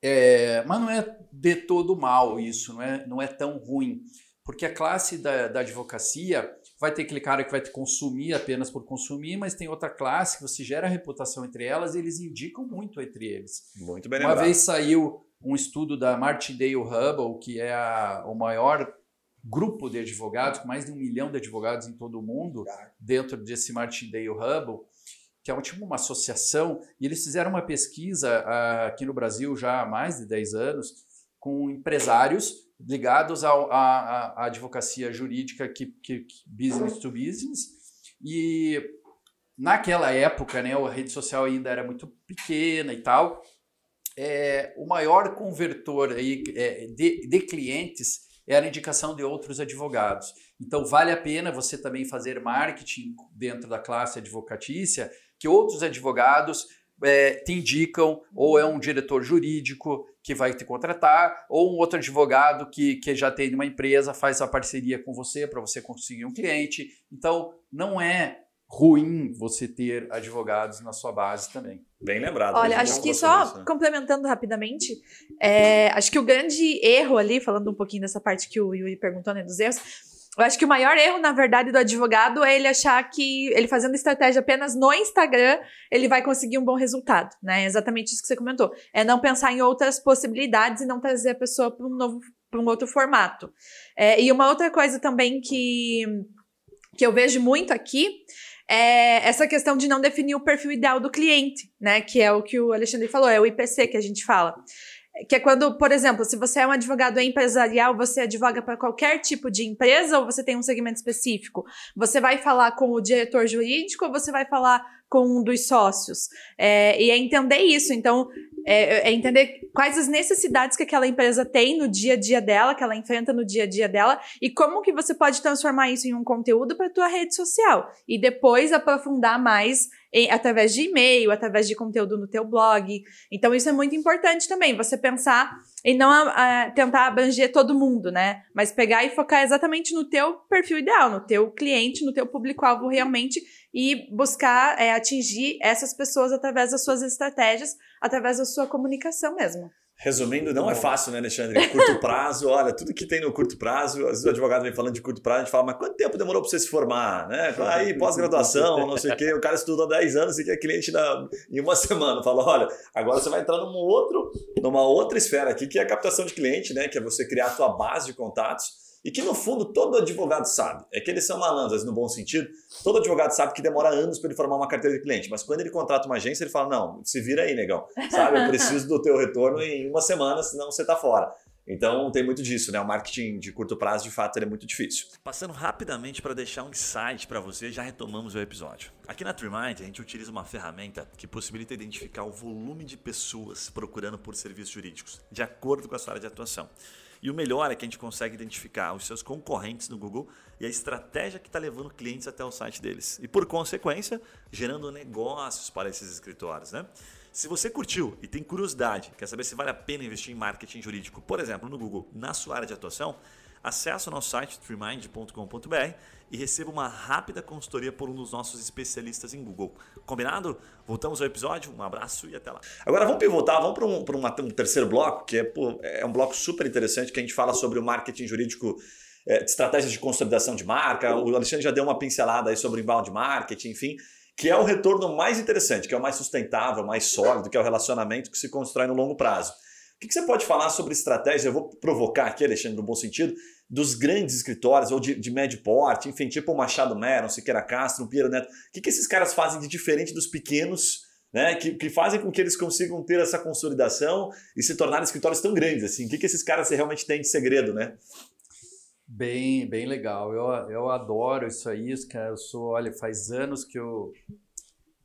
S3: É, mas não é de todo mal isso, não é, não é tão ruim. Porque a classe da, da advocacia vai ter aquele cara que vai te consumir apenas por consumir, mas tem outra classe que você gera reputação entre elas e eles indicam muito entre eles.
S1: Muito bem
S3: Uma
S1: lembrado.
S3: vez saiu um estudo da Martindale Hubble, que é a, o maior grupo de advogados, com mais de um milhão de advogados em todo o mundo, dentro desse Martindale Hubble, que é um, tipo uma associação, e eles fizeram uma pesquisa uh, aqui no Brasil já há mais de 10 anos, com empresários ligados à advocacia jurídica que, que, que, business to business, e naquela época, né, a rede social ainda era muito pequena e tal, é, o maior convertor aí, é, de, de clientes era a indicação de outros advogados. Então, vale a pena você também fazer marketing dentro da classe advocatícia, que outros advogados é, te indicam, ou é um diretor jurídico que vai te contratar, ou um outro advogado que, que já tem uma empresa, faz a parceria com você para você conseguir um cliente. Então, não é ruim você ter advogados na sua base também.
S1: Bem lembrado.
S4: Olha, acho que só isso, né? complementando rapidamente, é, acho que o grande erro ali, falando um pouquinho dessa parte que o Yuri perguntou, né, dos erros, eu acho que o maior erro, na verdade, do advogado é ele achar que ele fazendo estratégia apenas no Instagram, ele vai conseguir um bom resultado, né? É exatamente isso que você comentou. É não pensar em outras possibilidades e não trazer a pessoa para um novo, para um outro formato. É, e uma outra coisa também que, que eu vejo muito aqui é essa questão de não definir o perfil ideal do cliente, né? Que é o que o Alexandre falou, é o IPC que a gente fala. Que é quando, por exemplo, se você é um advogado empresarial, você advoga para qualquer tipo de empresa ou você tem um segmento específico? Você vai falar com o diretor jurídico ou você vai falar com um dos sócios? É, e é entender isso. Então, é, é, entender quais as necessidades que aquela empresa tem no dia a dia dela, que ela enfrenta no dia a dia dela, e como que você pode transformar isso em um conteúdo para a tua rede social. E depois aprofundar mais através de e-mail, através de conteúdo no teu blog. Então isso é muito importante também, você pensar em não a, a, tentar abranger todo mundo, né? Mas pegar e focar exatamente no teu perfil ideal, no teu cliente, no teu público-alvo realmente e buscar é, atingir essas pessoas através das suas estratégias, através da sua comunicação mesmo.
S1: Resumindo, não é fácil, né, Alexandre? Curto [LAUGHS] prazo, olha, tudo que tem no curto prazo, às vezes o advogado vem falando de curto prazo, a gente fala, mas quanto tempo demorou para você se formar? Né? Aí, pós-graduação, não sei o quê, o cara estuda 10 anos e quer cliente na, em uma [LAUGHS] semana. Fala, olha, agora você vai entrar num outro, numa outra esfera aqui, que é a captação de cliente, né? Que é você criar a sua base de contatos e que no fundo todo advogado sabe, é que eles são malandros no bom sentido. Todo advogado sabe que demora anos para ele formar uma carteira de cliente, mas quando ele contrata uma agência, ele fala: "Não, se vira aí, negão. Sabe, eu preciso do teu retorno em uma semana, senão você está fora". Então tem muito disso, né? O marketing de curto prazo, de fato, é muito difícil. Passando rapidamente para deixar um insight para você, já retomamos o episódio. Aqui na TreeMind a gente utiliza uma ferramenta que possibilita identificar o volume de pessoas procurando por serviços jurídicos, de acordo com a sua área de atuação. E o melhor é que a gente consegue identificar os seus concorrentes no Google e a estratégia que está levando clientes até o site deles. E por consequência, gerando negócios para esses escritórios. Né? Se você curtiu e tem curiosidade, quer saber se vale a pena investir em marketing jurídico, por exemplo, no Google, na sua área de atuação, acesse o nosso site freemind.com.br e receba uma rápida consultoria por um dos nossos especialistas em Google. Combinado? Voltamos ao episódio, um abraço e até lá. Agora vamos pivotar, vamos para um, um, terceiro bloco, que é, pô, é um bloco super interessante, que a gente fala sobre o marketing jurídico é, estratégias de consolidação de marca. O Alexandre já deu uma pincelada aí sobre o inbound marketing, enfim, que é o retorno mais interessante, que é o mais sustentável, mais sólido, que é o relacionamento que se constrói no longo prazo que, que você pode falar sobre estratégia? Eu vou provocar aqui, Alexandre, no bom sentido, dos grandes escritórios ou de, de médio porte, enfim, tipo o Machado Mero, Siqueira Castro, o Piero Neto. O que, que esses caras fazem de diferente dos pequenos, né? Que, que fazem com que eles consigam ter essa consolidação e se tornarem escritórios tão grandes assim? O que, que esses caras realmente têm de segredo, né?
S3: Bem, bem legal. Eu, eu adoro isso aí, cara. Eu sou, olha, faz anos que eu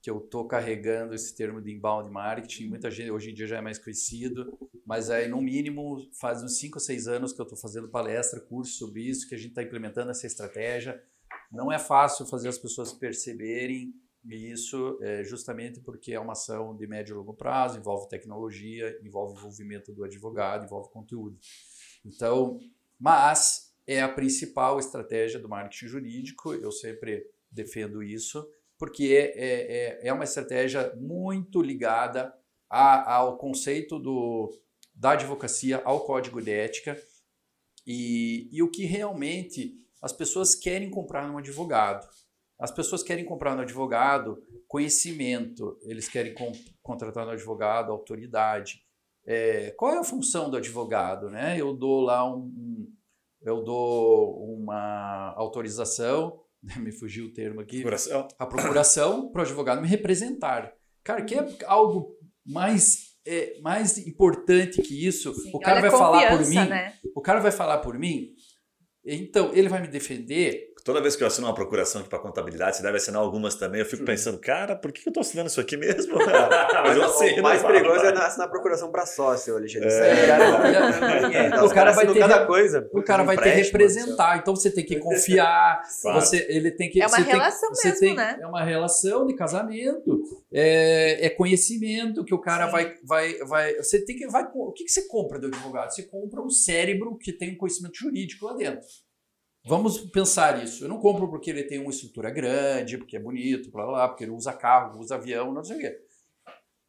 S3: que eu tô carregando esse termo de inbound marketing. Muita gente hoje em dia já é mais conhecido, mas aí no mínimo faz uns 5 ou 6 anos que eu estou fazendo palestra, curso sobre isso, que a gente está implementando essa estratégia. Não é fácil fazer as pessoas perceberem isso, é, justamente porque é uma ação de médio e longo prazo, envolve tecnologia, envolve envolvimento do advogado, envolve conteúdo. Então, mas é a principal estratégia do marketing jurídico, eu sempre defendo isso, porque é, é, é, é uma estratégia muito ligada a, ao conceito do, da advocacia, ao código de ética e, e o que realmente as pessoas querem comprar num advogado. As pessoas querem comprar no advogado conhecimento, eles querem contratar no advogado autoridade. É, qual é a função do advogado? Né? Eu dou lá um, eu dou uma autorização, [LAUGHS] me fugiu o termo aqui,
S1: procuração.
S3: a procuração para o advogado me representar. Cara, que é algo mais é, mais importante que isso?
S4: Sim,
S3: o cara
S4: olha
S3: vai falar por mim.
S4: né?
S3: O cara vai falar por mim. Então ele vai me defender
S1: Toda vez que eu assino uma procuração aqui para contabilidade, você deve assinar algumas também, eu fico pensando, cara, por que eu estou assinando isso aqui mesmo? [LAUGHS]
S2: Mas
S1: eu
S2: o-
S1: assino,
S2: o mais perigoso
S1: vai.
S2: é assinar procuração para sócio, Alexandre.
S1: É. [LAUGHS]
S2: Cara, ninguém.
S3: O cara vai ter-
S2: cada coisa.
S3: o cara vai ter que
S2: Empréstimo,
S3: representar. Então você tem que confiar. [LAUGHS] Você, ele tem que,
S4: É uma
S3: você tem-
S4: relação
S3: você
S4: mesmo,
S3: tem-
S4: né?
S3: É uma relação de casamento. É, é conhecimento que o cara
S4: Sim.
S3: vai, vai, vai. Você tem que. Vai, o que, que você compra do advogado? Você compra um cérebro que tem um conhecimento jurídico lá dentro. Vamos pensar isso. Eu não compro porque ele tem uma estrutura grande, porque é bonito, blá, blá, porque ele usa carro, usa avião, não sei o quê.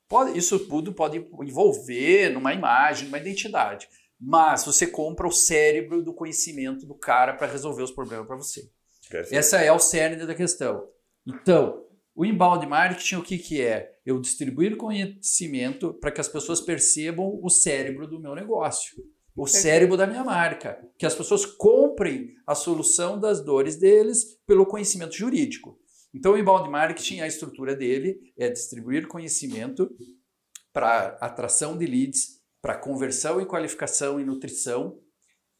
S3: Pode, isso tudo pode envolver numa imagem, numa identidade. Mas você compra o cérebro do conhecimento do cara para resolver os problemas para você.
S1: Perfeito.
S3: Essa é o cerne da questão. Então, o inbound marketing, o que, que é? Eu distribuir conhecimento para que as pessoas percebam o cérebro do meu negócio, o cérebro da minha marca, que as pessoas comprem a solução das dores deles pelo conhecimento jurídico. Então, o inbound marketing, a estrutura dele é distribuir conhecimento para atração de leads, para conversão e qualificação e nutrição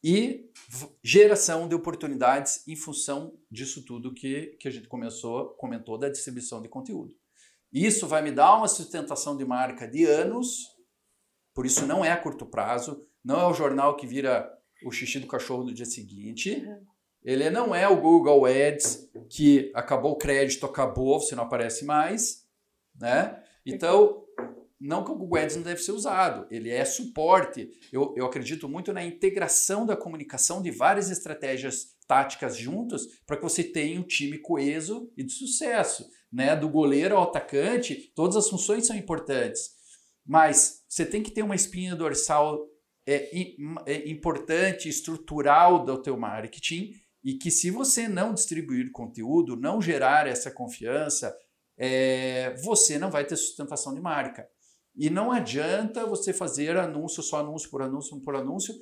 S3: e geração de oportunidades em função disso tudo que, que a gente começou, comentou da distribuição de conteúdo. Isso vai me dar uma sustentação de marca de anos, por isso não é a curto prazo, não é o jornal que vira o xixi do cachorro no dia seguinte, ele não é o Google Ads que acabou o crédito, acabou, você não aparece mais, né? Então, não que o Google Ads não deve ser usado, ele é suporte. Eu, eu acredito muito na integração da comunicação de várias estratégias táticas juntas para que você tenha um time coeso e de sucesso. Né? Do goleiro ao atacante, todas as funções são importantes. Mas você tem que ter uma espinha dorsal é, é, importante, estrutural do teu marketing e que se você não distribuir conteúdo, não gerar essa confiança, é, você não vai ter sustentação de marca. E não adianta você fazer anúncio, só anúncio por anúncio por anúncio,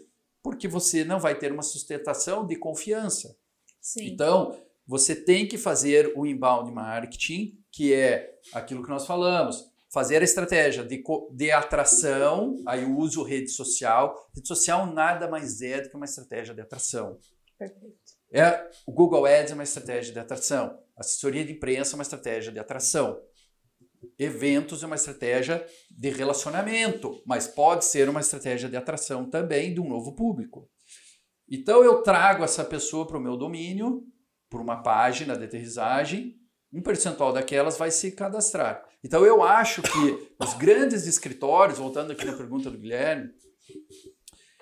S3: porque você não vai ter uma sustentação de confiança.
S4: Sim.
S3: Então, você tem que fazer o inbound marketing, que é aquilo que nós falamos, fazer a estratégia de, de atração, aí eu uso rede social. Rede social nada mais é do que uma estratégia de atração.
S4: Perfeito.
S3: É, o Google Ads é uma estratégia de atração. Assessoria de imprensa é uma estratégia de atração. Eventos é uma estratégia de relacionamento, mas pode ser uma estratégia de atração também de um novo público. Então eu trago essa pessoa para o meu domínio, por uma página de aterrissagem, um percentual daquelas vai se cadastrar. Então eu acho que os grandes escritórios, voltando aqui na pergunta do Guilherme,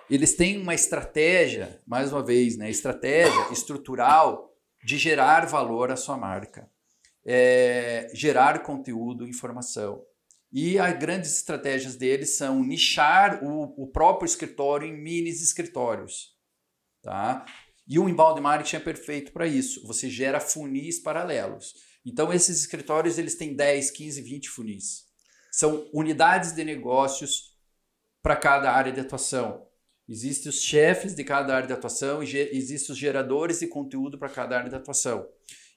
S3: eles têm uma estratégia, mais uma vez, né, estratégia estrutural de gerar valor à sua marca, é, gerar conteúdo, informação. E as grandes estratégias deles são nichar o, o próprio escritório em minis escritórios. Tá? E o inbound marketing é perfeito para isso. Você gera funis paralelos. Então, esses escritórios eles têm 10, 15, 20 funis. São unidades de negócios para cada área de atuação. Existem os chefes de cada área de atuação e existem os geradores de conteúdo para cada área de atuação.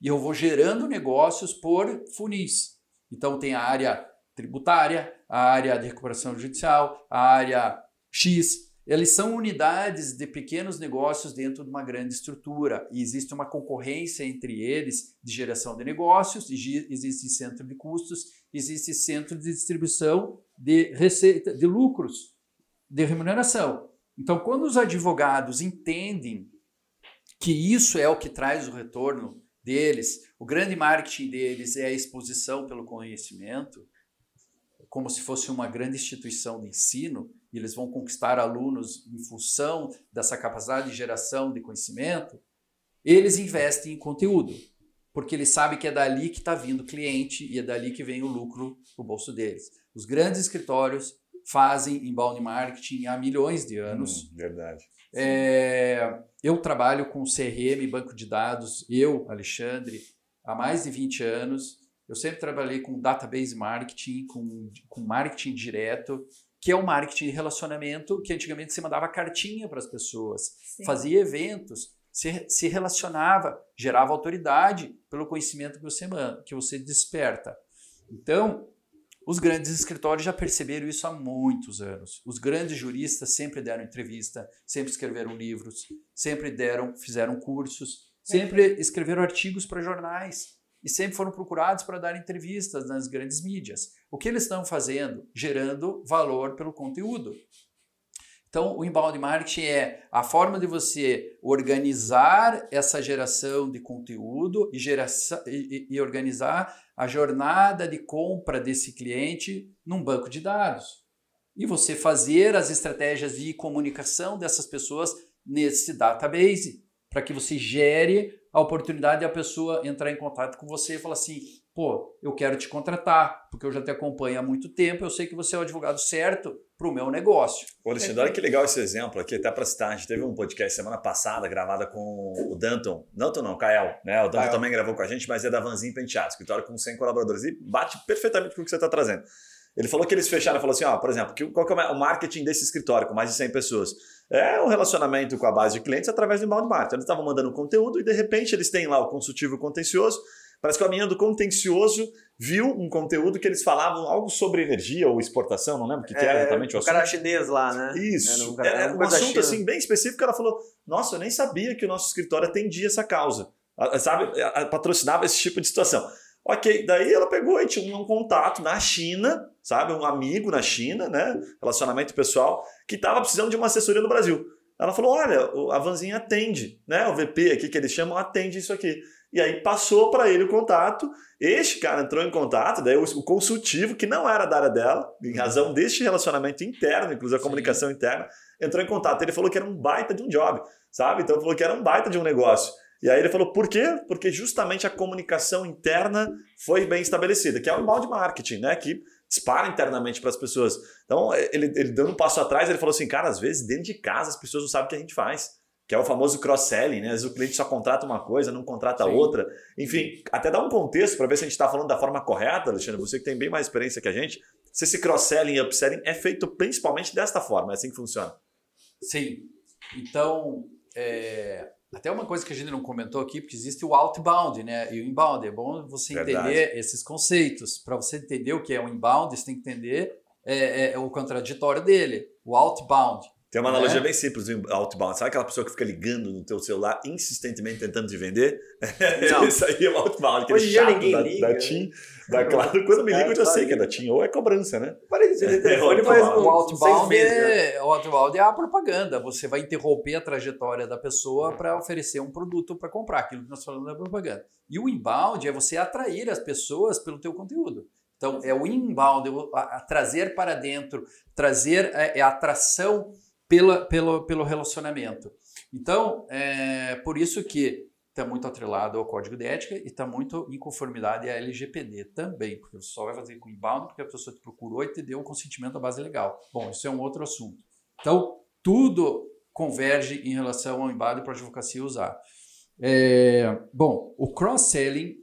S3: E eu vou gerando negócios por funis. Então tem a área tributária, a área de recuperação judicial, a área X. Eles são unidades de pequenos negócios dentro de uma grande estrutura. E existe uma concorrência entre eles de geração de negócios, existe centro de custos, existe centro de distribuição de receita, de lucros, de remuneração. Então, quando os advogados entendem que isso é o que traz o retorno deles, o grande marketing deles é a exposição pelo conhecimento, como se fosse uma grande instituição de ensino, e eles vão conquistar alunos em função dessa capacidade de geração de conhecimento, eles investem em conteúdo, porque eles sabem que é dali que está vindo o cliente e é dali que vem o lucro no bolso deles. Os grandes escritórios fazem inbound marketing há milhões de anos.
S1: Hum, verdade.
S3: É, eu trabalho com CRM, banco de dados, eu, Alexandre, há mais de 20 anos. Eu sempre trabalhei com database marketing, com, com marketing direto, que é o marketing de relacionamento que antigamente você mandava cartinha para as pessoas, Sim. fazia eventos, se, se relacionava, gerava autoridade pelo conhecimento que você, que você desperta. Então, os grandes escritórios já perceberam isso há muitos anos. Os grandes juristas sempre deram entrevista, sempre escreveram livros, sempre deram, fizeram cursos, sempre escreveram artigos para jornais e sempre foram procurados para dar entrevistas nas grandes mídias. O que eles estão fazendo? Gerando valor pelo conteúdo. Então, o inbound marketing é a forma de você organizar essa geração de conteúdo e, e, e organizar a jornada de compra desse cliente num banco de dados. E você fazer as estratégias de comunicação dessas pessoas nesse database, para que você gere a oportunidade de a pessoa entrar em contato com você e falar assim: pô, eu quero te contratar, porque eu já te acompanho há muito tempo, eu sei que você é o advogado certo para o meu negócio.
S1: Ô, Alexandre, olha que legal esse exemplo aqui, até para citar, a gente teve um podcast semana passada, gravada com o Danton, Danton não, Kael, né? O Danton Kael. também gravou com a gente, mas é da Vanzinho Penteado, escritório com 100 colaboradores, e bate perfeitamente com o que você está trazendo. Ele falou que eles fecharam, falou assim, ó, por exemplo, qual que é o marketing desse escritório com mais de 100 pessoas? É um relacionamento com a base de clientes através do inbound marketing. Eles estavam mandando conteúdo e de repente eles têm lá o consultivo contencioso. Parece que a menina do contencioso viu um conteúdo que eles falavam algo sobre energia ou exportação, não lembro o que, é, que era é, exatamente o,
S2: o cara chinês lá, né?
S1: Isso. Era, era, era um assunto assim bem específico. Ela falou: Nossa, eu nem sabia que o nosso escritório atendia essa causa. Sabe? Patrocinava esse tipo de situação. Ok, daí ela pegou e tinha um contato na China, sabe? Um amigo na China, né? Relacionamento pessoal, que estava precisando de uma assessoria no Brasil. Ela falou: olha, a Vanzinha atende, né? O VP aqui que eles chamam atende isso aqui. E aí passou para ele o contato. Este cara entrou em contato, daí o consultivo, que não era da área dela, em razão deste relacionamento interno, inclusive a Sim. comunicação interna, entrou em contato. Ele falou que era um baita de um job, sabe? Então falou que era um baita de um negócio. E aí ele falou, por quê? Porque justamente a comunicação interna foi bem estabelecida, que é o inbound marketing, né? Que dispara internamente para as pessoas. Então, ele, ele dando um passo atrás, ele falou assim, cara, às vezes dentro de casa as pessoas não sabem o que a gente faz. Que é o famoso cross-selling, né? Às vezes o cliente só contrata uma coisa, não contrata Sim. outra. Enfim, até dá um contexto para ver se a gente está falando da forma correta, Alexandre. Você que tem bem mais experiência que a gente. Se esse cross-selling e upselling é feito principalmente desta forma, é assim que funciona.
S3: Sim. Então, é, até uma coisa que a gente não comentou aqui, porque existe o outbound né, e o inbound. É bom você Verdade. entender esses conceitos. Para você entender o que é o inbound, você tem que entender é, é, o contraditório dele. O outbound
S1: tem uma analogia é. bem simples do outbound. Sabe aquela pessoa que fica ligando no teu celular insistentemente tentando te vender? [LAUGHS] Não. Isso aí é o outbound. Aquele Hoje chato ninguém da, liga, da né? TIM, da Claro. Quando me liga eu já sei que é da TIM. Ou é cobrança, né?
S3: Parei de telefone, mas o outbound, é, o outbound é a propaganda. Você vai interromper a trajetória da pessoa para oferecer um produto para comprar. Aquilo que nós falamos da propaganda. E o inbound é você atrair as pessoas pelo teu conteúdo. Então, é o inbound, é a, a trazer para dentro, trazer é, é a atração pela, pelo, pelo relacionamento. Então, é por isso que está muito atrelado ao código de ética e está muito em conformidade à LGPD também, porque você só vai fazer com inbound porque a pessoa te procurou e te deu um consentimento à base legal. Bom, isso é um outro assunto. Então, tudo converge em relação ao inbound para a advocacia usar. É, bom, o cross-selling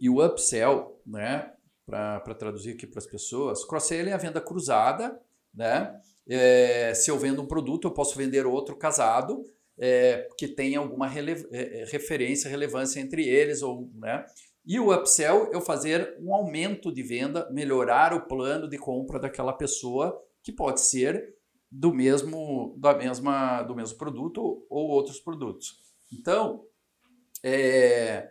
S3: e o upsell, né, para traduzir aqui para as pessoas, cross-selling é a venda cruzada, né, é, se eu vendo um produto, eu posso vender outro casado é, que tenha alguma rele é, referência, relevância entre eles, ou, né? E o upsell, eu fazer um aumento de venda, melhorar o plano de compra daquela pessoa, que pode ser do mesmo, da mesma, do mesmo produto ou outros produtos. Então, é,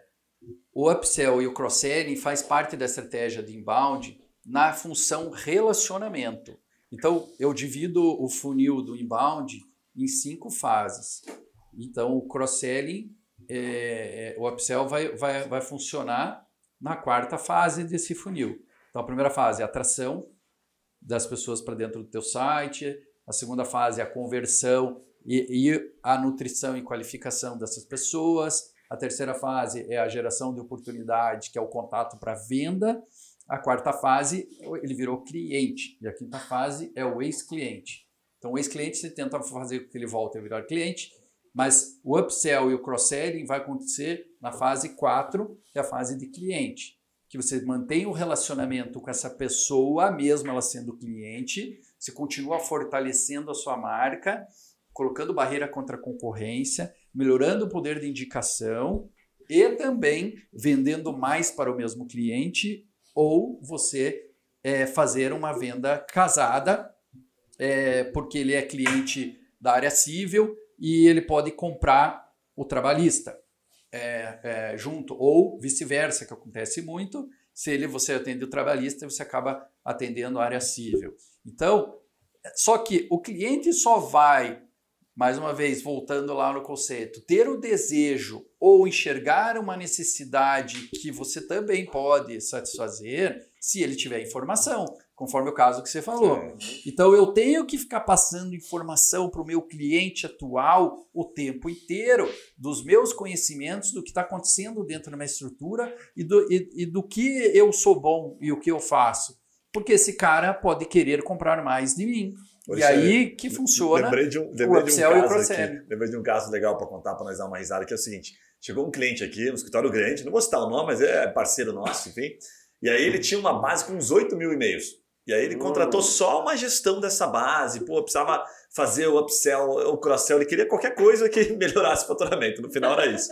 S3: o upsell e o cross-selling faz parte da estratégia de inbound na função relacionamento. Então, eu divido o funil do inbound em cinco fases. Então, o cross-selling, é, é, o upsell vai, vai, vai funcionar na quarta fase desse funil. Então, a primeira fase é a atração das pessoas para dentro do teu site, a segunda fase é a conversão e, e a nutrição e qualificação dessas pessoas, a terceira fase é a geração de oportunidade, que é o contato para venda, a quarta fase, ele virou cliente. E a quinta fase é o ex-cliente. Então, o ex-cliente, você tenta fazer com que ele volte a virar cliente, mas o upsell e o cross-selling vai acontecer na fase 4, que é a fase de cliente. Que você mantém o relacionamento com essa pessoa, mesmo ela sendo cliente, você continua fortalecendo a sua marca, colocando barreira contra a concorrência, melhorando o poder de indicação e também vendendo mais para o mesmo cliente ou você é, fazer uma venda casada, é, porque ele é cliente da área civil e ele pode comprar o trabalhista é, é junto, ou vice-versa, que acontece muito. Se ele você atende o trabalhista, você acaba atendendo a área civil. Então, só que o cliente só vai mais uma vez, voltando lá no conceito, ter o desejo ou enxergar uma necessidade que você também pode satisfazer se ele tiver informação, conforme o caso que você falou. Então eu tenho que ficar passando informação para o meu cliente atual o tempo inteiro dos meus conhecimentos, do que está acontecendo dentro da minha estrutura e do, e, e do que eu sou bom e o que eu faço. Porque esse cara pode querer comprar mais de mim e aí que funciona
S1: lembrei de um, lembrei o upsell de um caso aqui, Lembrei de um caso legal para contar, para nós dar uma risada, que é o seguinte. Chegou um cliente aqui, um escritório grande, não vou citar o nome, mas é parceiro nosso, enfim. E aí ele tinha uma base com uns 8 mil e-mails. E aí ele hum. contratou só uma gestão dessa base, pô, precisava fazer o upsell, o cross-sell, ele queria qualquer coisa que [LAUGHS] melhorasse o faturamento, no final era isso.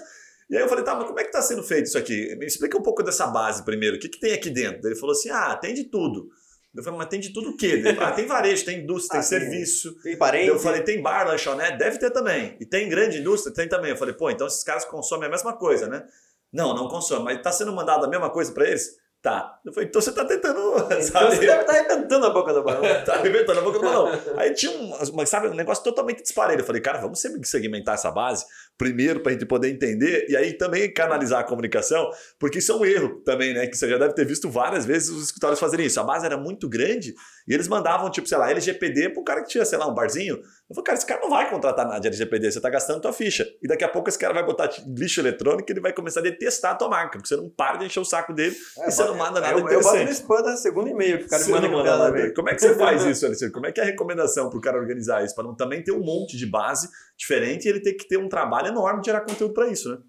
S1: E aí eu falei, tá, mas como é que está sendo feito isso aqui? Me explica um pouco dessa base primeiro, o que, que tem aqui dentro? Ele falou assim, ah, tem de tudo. Eu falei, mas tem de tudo o quê? Ah, tem varejo, tem indústria, ah, tem serviço.
S2: Tem parente.
S1: Eu falei, tem bar, lanchonete? Deve ter também. E tem grande indústria? Tem também. Eu falei, pô, então esses caras consomem a mesma coisa, né? Não, não consomem. Mas está sendo mandado a mesma coisa para eles? Tá. Eu falei, então você tá tentando.
S2: Então [LAUGHS] sabe? você deve estar tá arrebentando a boca do balão. [LAUGHS]
S1: tá arrebentando a boca do balão. Aí tinha um, sabe, um negócio totalmente disparelho. Eu falei, cara, vamos segmentar essa base primeiro para a gente poder entender e aí também canalizar a comunicação, porque isso é um erro também, né? Que você já deve ter visto várias vezes os escritórios fazerem isso. A base era muito grande e eles mandavam, tipo, sei lá, LGPD para um cara que tinha, sei lá, um barzinho. Eu falei, cara, esse cara não vai contratar nada de LGPD, você está gastando tua ficha. E daqui a pouco esse cara vai botar lixo eletrônico e ele vai começar a detestar a tua marca, porque você não para de encher o saco dele é, e você não manda nada
S2: eu, interessante. Eu boto no spam da segundo e-mail que o cara
S1: me manda, manda nada. Como é que você faz [LAUGHS] isso, Alexandre? Como é que é a recomendação para o cara organizar isso? Para não também ter um monte de base diferente e ele ter que ter um trabalho enorme de gerar conteúdo para isso, né?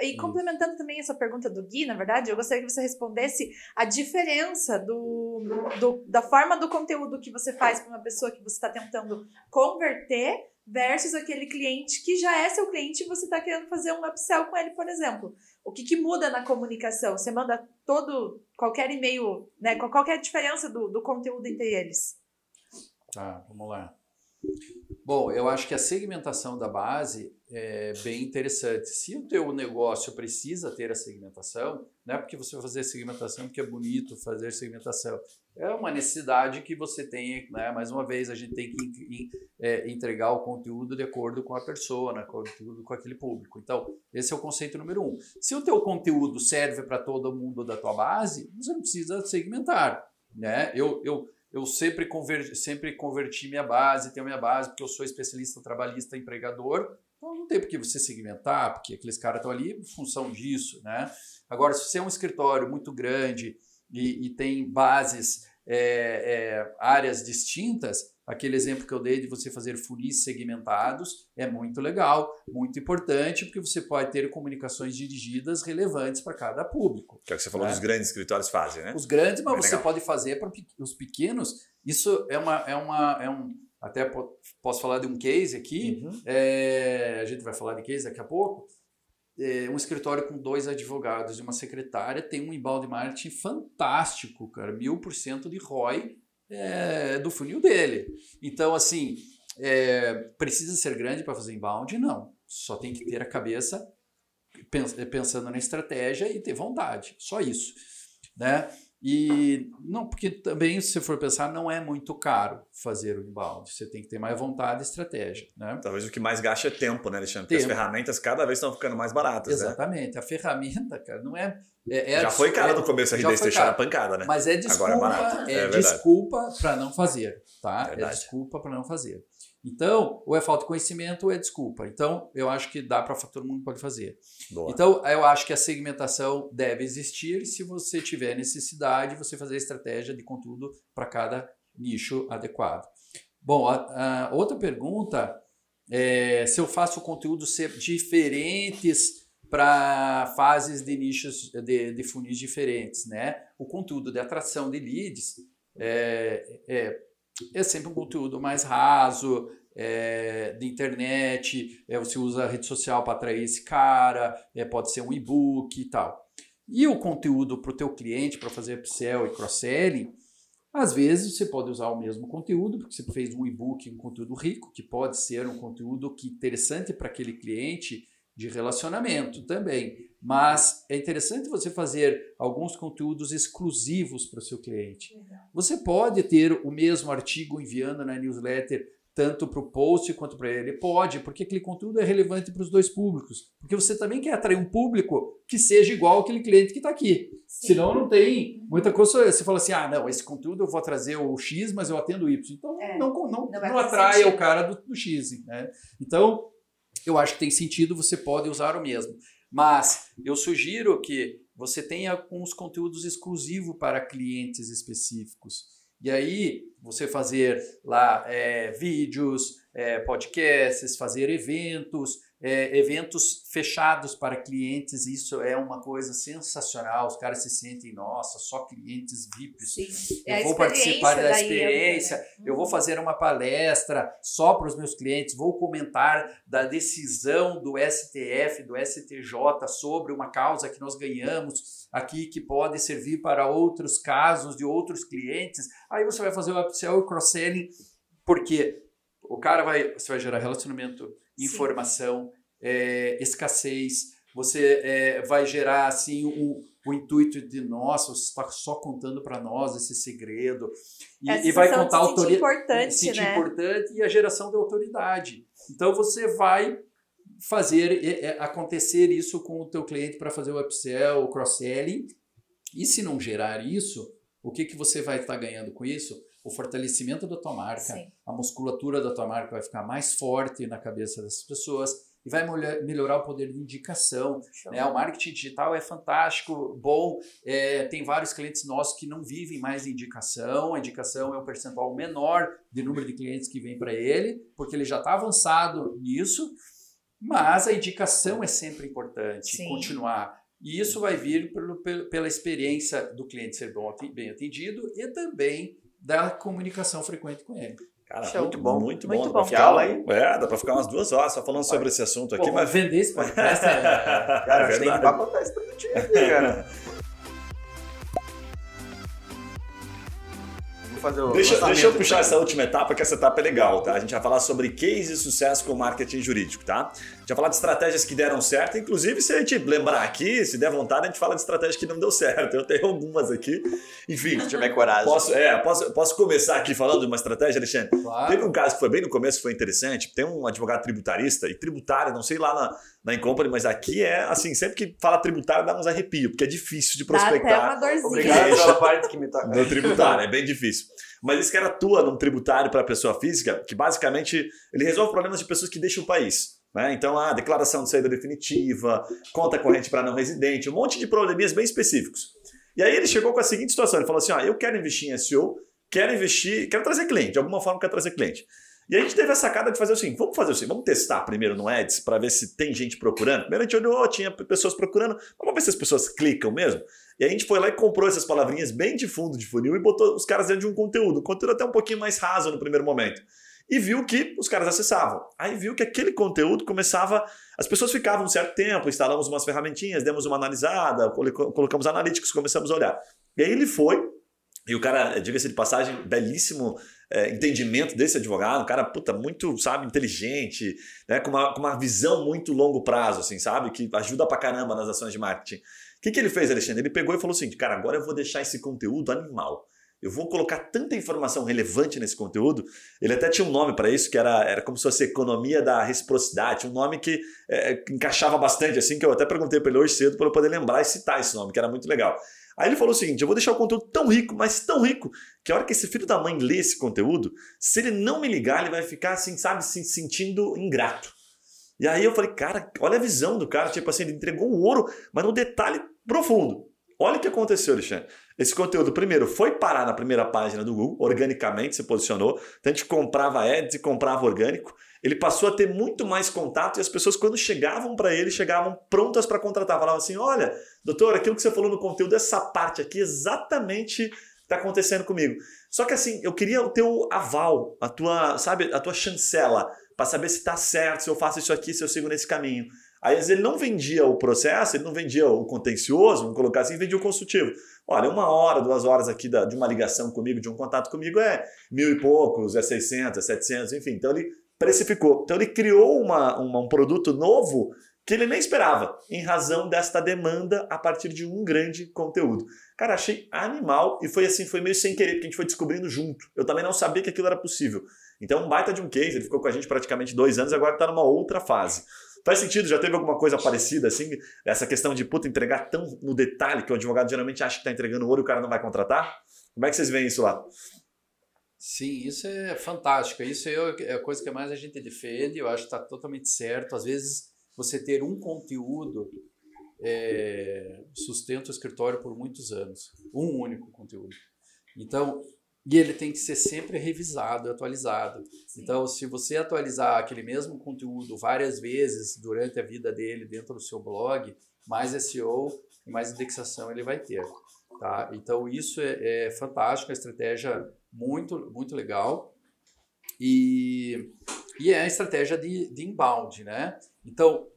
S4: E complementando também essa pergunta do Gui, na verdade, eu gostaria que você respondesse a diferença do, do da forma do conteúdo que você faz para uma pessoa que você está tentando converter versus aquele cliente que já é seu cliente e você está querendo fazer um upsell com ele, por exemplo. O que, que muda na comunicação? Você manda todo, qualquer e-mail, né? Qual que é a diferença do, do conteúdo entre eles?
S3: Tá, vamos lá. Bom, eu acho que a segmentação da base é bem interessante. Se o teu negócio precisa ter a segmentação, não é porque você vai fazer segmentação porque é bonito fazer segmentação. É uma necessidade que você tem, né? mais uma vez, a gente tem que é, entregar o conteúdo de acordo com a persona, conteúdo com aquele público. Então, esse é o conceito número um. Se o teu conteúdo serve para todo mundo da tua base, você não precisa segmentar. Né? Eu, eu, eu sempre, converti, sempre converti minha base, tenho minha base, porque eu sou especialista trabalhista empregador, então não tem por que você segmentar, porque aqueles caras estão ali em função disso, né? Agora, se você é um escritório muito grande e, e tem bases, é, é, áreas distintas, aquele exemplo que eu dei de você fazer funis segmentados é muito legal, muito importante, porque você pode ter comunicações dirigidas relevantes para cada público.
S1: Que é o que você falou né? dos grandes escritórios fazem, né?
S3: Os grandes, mas é você legal. pode fazer para os pequenos. Isso é, uma, é, uma, é um até posso falar de um case aqui, uhum. é, a gente vai falar de case daqui a pouco, é, um escritório com dois advogados e uma secretária tem um inbound marketing fantástico, cara, mil por cento de ROI é, do funil dele. Então, assim, é, precisa ser grande para fazer inbound? Não. Só tem que ter a cabeça pensando na estratégia e ter vontade. Só isso. Né? E não, porque também, se você for pensar, não é muito caro fazer o inbound. Você tem que ter mais vontade e estratégia. Né?
S1: Talvez o que mais gasta é tempo, né, Alexandre? Porque tempo. as ferramentas cada vez estão ficando mais baratas.
S3: Né? Exatamente. Né? A ferramenta, cara, não é.
S1: é, é já foi cara no começo a RD deixar a pancada, né?
S3: Mas é desculpa, Agora é, é, é desculpa para não fazer. Tá? É desculpa para não fazer. Então, ou é falta de conhecimento ou é desculpa. Então, eu acho que dá para todo mundo pode fazer. Boa. Então, eu acho que a segmentação deve existir. Se você tiver necessidade, você fazer a estratégia de conteúdo para cada nicho adequado. Bom, a, a outra pergunta é se eu faço conteúdo ser diferentes para fases de nichos de, de funis diferentes, né? O conteúdo de atração de leads é, é é sempre um conteúdo mais raso, é, de internet, é, você usa a rede social para atrair esse cara, é, pode ser um e-book e tal. E o conteúdo para o teu cliente, para fazer upsell e cross-selling, às vezes você pode usar o mesmo conteúdo, porque você fez um e-book, um conteúdo rico, que pode ser um conteúdo que interessante para aquele cliente de relacionamento também. Mas é interessante você fazer alguns conteúdos exclusivos para o seu cliente. Você pode ter o mesmo artigo enviando na newsletter tanto para o post quanto para ele. Pode, porque aquele conteúdo é relevante para os dois públicos. Porque você também quer atrair um público que seja igual aquele cliente que está aqui. Sim. Senão não tem muita coisa. Você fala assim: ah, não, esse conteúdo eu vou trazer o X, mas eu atendo o Y. Então é. não, não, não, não atrai o cara do, do X. Né? Então, eu acho que tem sentido, você pode usar o mesmo. Mas eu sugiro que você tenha alguns conteúdos exclusivos para clientes específicos. E aí, você fazer lá é, vídeos, é, podcasts, fazer eventos, é, eventos fechados para clientes, isso é uma coisa sensacional. Os caras se sentem, nossa, só clientes VIPs. Sim. Eu é vou participar da experiência, né? eu vou fazer uma palestra só para os meus clientes, vou comentar da decisão do STF, do STJ sobre uma causa que nós ganhamos aqui que pode servir para outros casos de outros clientes. Aí você vai fazer o upsell e cross-selling, porque o cara vai, você vai gerar relacionamento informação, é, escassez. Você é, vai gerar assim o, o intuito de nossa, você está só contando para nós esse segredo
S4: e, e vai contar autoridade, importante,
S3: sentir né? importante e a geração de autoridade. Então você vai fazer acontecer isso com o teu cliente para fazer o upsell, o cross-selling. E se não gerar isso, o que, que você vai estar tá ganhando com isso? O fortalecimento da tua marca, Sim. a musculatura da tua marca vai ficar mais forte na cabeça das pessoas e vai melhorar o poder de indicação. Né? O marketing digital é fantástico, bom. É, tem vários clientes nossos que não vivem mais de indicação. A indicação é um percentual menor de número de clientes que vem para ele, porque ele já está avançado nisso. Mas a indicação é sempre importante, Sim. continuar. E isso vai vir pelo, pela experiência do cliente ser bem atendido e também da comunicação frequente com ele.
S1: Cara, Show. muito bom, muito, muito bom. bom. Ficar, aula aí. É, dá pra ficar umas duas horas só falando sobre esse assunto aqui. Pô,
S3: mas vender esse podcast [LAUGHS] é.
S2: cara, é tem que pacotar esse produto aqui, cara. [LAUGHS]
S1: fazer o deixa, deixa eu puxar essa última etapa, que essa etapa é legal, tá? A gente vai falar sobre case de sucesso com marketing jurídico, tá? A gente vai falar de estratégias que deram certo, inclusive se a gente lembrar aqui, se der vontade, a gente fala de estratégias que não deu certo. Eu tenho algumas aqui. Enfim. Se
S2: tiver coragem.
S1: Posso, é, posso, posso começar aqui falando de uma estratégia, Alexandre? Claro. Teve um caso que foi bem no começo, que foi interessante. Tem um advogado tributarista, e tributário, não sei lá na, na Incompany, mas aqui é assim, sempre que fala tributário dá uns arrepios, porque é difícil de prospectar. Dá
S4: até uma dorzinha.
S2: Obrigado pela parte que me toca.
S1: No tributário, é bem difícil. Mas esse cara atua num tributário para a pessoa física, que basicamente ele resolve problemas de pessoas que deixam o país. Né? Então, a declaração de saída definitiva, conta corrente para não residente, um monte de probleminhas bem específicos. E aí ele chegou com a seguinte situação: ele falou assim: ah, eu quero investir em SEO, quero investir, quero trazer cliente, de alguma forma quero trazer cliente. E a gente teve a sacada de fazer assim: vamos fazer assim, vamos testar primeiro no Ads para ver se tem gente procurando. Primeiro a gente olhou, tinha pessoas procurando, vamos ver se as pessoas clicam mesmo. E a gente foi lá e comprou essas palavrinhas bem de fundo de funil e botou os caras dentro de um conteúdo. Um conteúdo até um pouquinho mais raso no primeiro momento. e viu que os caras acessavam. Aí viu que aquele conteúdo começava. As pessoas ficavam um certo tempo, instalamos umas ferramentinhas, demos uma analisada, colocamos analíticos, começamos a olhar. E aí ele foi, e o cara, diga-se de passagem, belíssimo é, entendimento desse advogado, um cara, puta, muito, sabe, inteligente, né, com, uma, com uma visão muito longo prazo, assim, sabe, que ajuda pra caramba nas ações de marketing. O que, que ele fez, Alexandre? Ele pegou e falou assim, cara, agora eu vou deixar esse conteúdo animal. Eu vou colocar tanta informação relevante nesse conteúdo. Ele até tinha um nome para isso, que era, era como se fosse economia da reciprocidade, um nome que é, encaixava bastante, assim, que eu até perguntei para ele hoje cedo para eu poder lembrar e citar esse nome, que era muito legal. Aí ele falou o seguinte: eu vou deixar o conteúdo tão rico, mas tão rico, que a hora que esse filho da mãe lê esse conteúdo, se ele não me ligar, ele vai ficar assim, sabe, se sentindo ingrato. E aí eu falei, cara, olha a visão do cara, tipo assim, ele entregou o ouro, mas no detalhe profundo. Olha o que aconteceu, Alexandre. Esse conteúdo, primeiro, foi parar na primeira página do Google, organicamente se posicionou. Então a gente comprava ads e comprava orgânico. Ele passou a ter muito mais contato e as pessoas, quando chegavam para ele, chegavam prontas para contratar. Falavam assim: olha, doutor, aquilo que você falou no conteúdo, essa parte aqui exatamente está acontecendo comigo. Só que assim, eu queria o teu aval, a tua, sabe, a tua chancela, para saber se está certo, se eu faço isso aqui, se eu sigo nesse caminho. Aí, às vezes, ele não vendia o processo, ele não vendia o contencioso, vamos colocar assim, vendia o consultivo. Olha, uma hora, duas horas aqui da, de uma ligação comigo, de um contato comigo é mil e poucos, é 600, é 700, enfim. Então, ele precificou. Então, ele criou uma, uma, um produto novo que ele nem esperava, em razão desta demanda a partir de um grande conteúdo. Cara, achei animal e foi assim, foi meio sem querer, porque a gente foi descobrindo junto. Eu também não sabia que aquilo era possível. Então, um baita de um case, ele ficou com a gente praticamente dois anos, agora está numa outra fase. Faz sentido? Já teve alguma coisa parecida assim? Essa questão de puta entregar tão no detalhe que o advogado geralmente acha que está entregando ouro e o cara não vai contratar? Como é que vocês veem isso lá?
S3: Sim, isso é fantástico. Isso é a coisa que mais a gente defende. Eu acho que está totalmente certo. Às vezes, você ter um conteúdo é, sustenta o escritório por muitos anos. Um único conteúdo. Então, e ele tem que ser sempre revisado, atualizado. Sim. Então, se você atualizar aquele mesmo conteúdo várias vezes durante a vida dele dentro do seu blog, mais SEO e mais indexação ele vai ter. Tá? Então, isso é, é fantástico, a estratégia muito, muito legal. E, e é a estratégia de, de inbound, né? Então,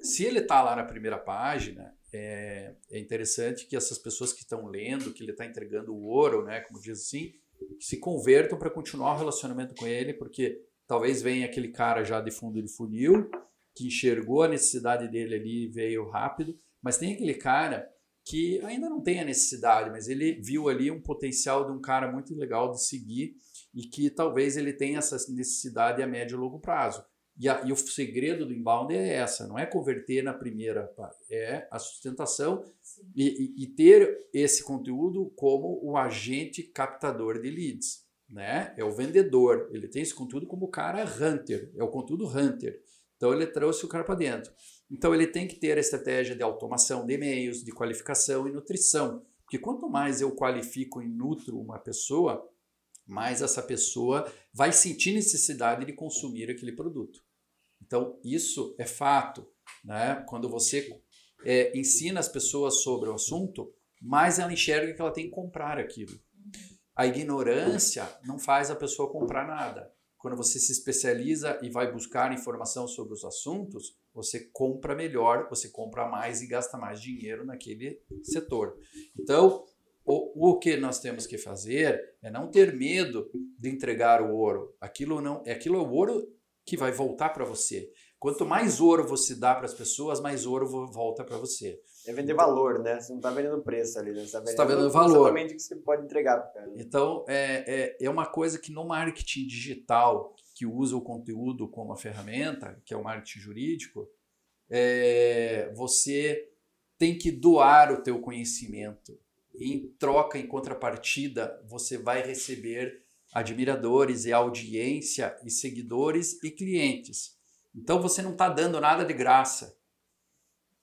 S3: se ele está lá na primeira página, é, é interessante que essas pessoas que estão lendo, que ele está entregando o ouro, né, como diz assim, se convertam para continuar o relacionamento com ele, porque talvez venha aquele cara já de fundo de funil, que enxergou a necessidade dele ali e veio rápido, mas tem aquele cara que ainda não tem a necessidade, mas ele viu ali um potencial de um cara muito legal de seguir e que talvez ele tenha essa necessidade a médio e longo prazo. E, a, e, o segredo do inbound é essa, não é converter na primeira, é a sustentação e, e, e, ter esse conteúdo como o agente captador de leads. Né? É o vendedor, ele tem esse conteúdo como o cara hunter, é o conteúdo hunter. Então ele trouxe o cara para dentro. Então ele tem que ter a estratégia de automação de e-mails, de qualificação e nutrição. Porque quanto mais eu qualifico e nutro uma pessoa, mais essa pessoa vai sentir necessidade de consumir aquele produto. Então, isso é fato. Né? Quando você é, ensina as pessoas sobre o assunto, mais ela enxerga que ela tem que comprar aquilo. A ignorância não faz a pessoa comprar nada. Quando você se especializa e vai buscar informação sobre os assuntos, você compra melhor, você compra mais e gasta mais dinheiro naquele setor. Então, o, o que nós temos que fazer é não ter medo de entregar o ouro. Aquilo não, é aquilo é o ouro que vai voltar para você. Quanto mais ouro você dá para as pessoas, mais ouro volta para você.
S2: É vender valor, né? Você não está vendendo preço ali, né? Você está vendendo,
S3: tá vendendo valor.
S2: Exatamente o que você pode entregar cara.
S3: Então, é, é, é uma coisa que no marketing digital, que usa o conteúdo como a ferramenta, que é o marketing jurídico, é, você tem que doar o teu conhecimento. Em troca, em contrapartida, você vai receber admiradores e audiência e seguidores e clientes. Então você não está dando nada de graça.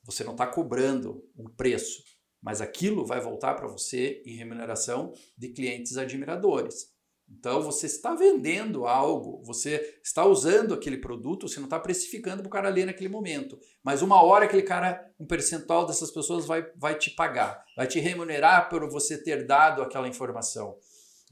S3: Você não está cobrando um preço, mas aquilo vai voltar para você em remuneração de clientes admiradores. Então você está vendendo algo, você está usando aquele produto, você não está precificando para o cara ler naquele momento. Mas uma hora aquele cara, um percentual dessas pessoas vai, vai te pagar, vai te remunerar por você ter dado aquela informação.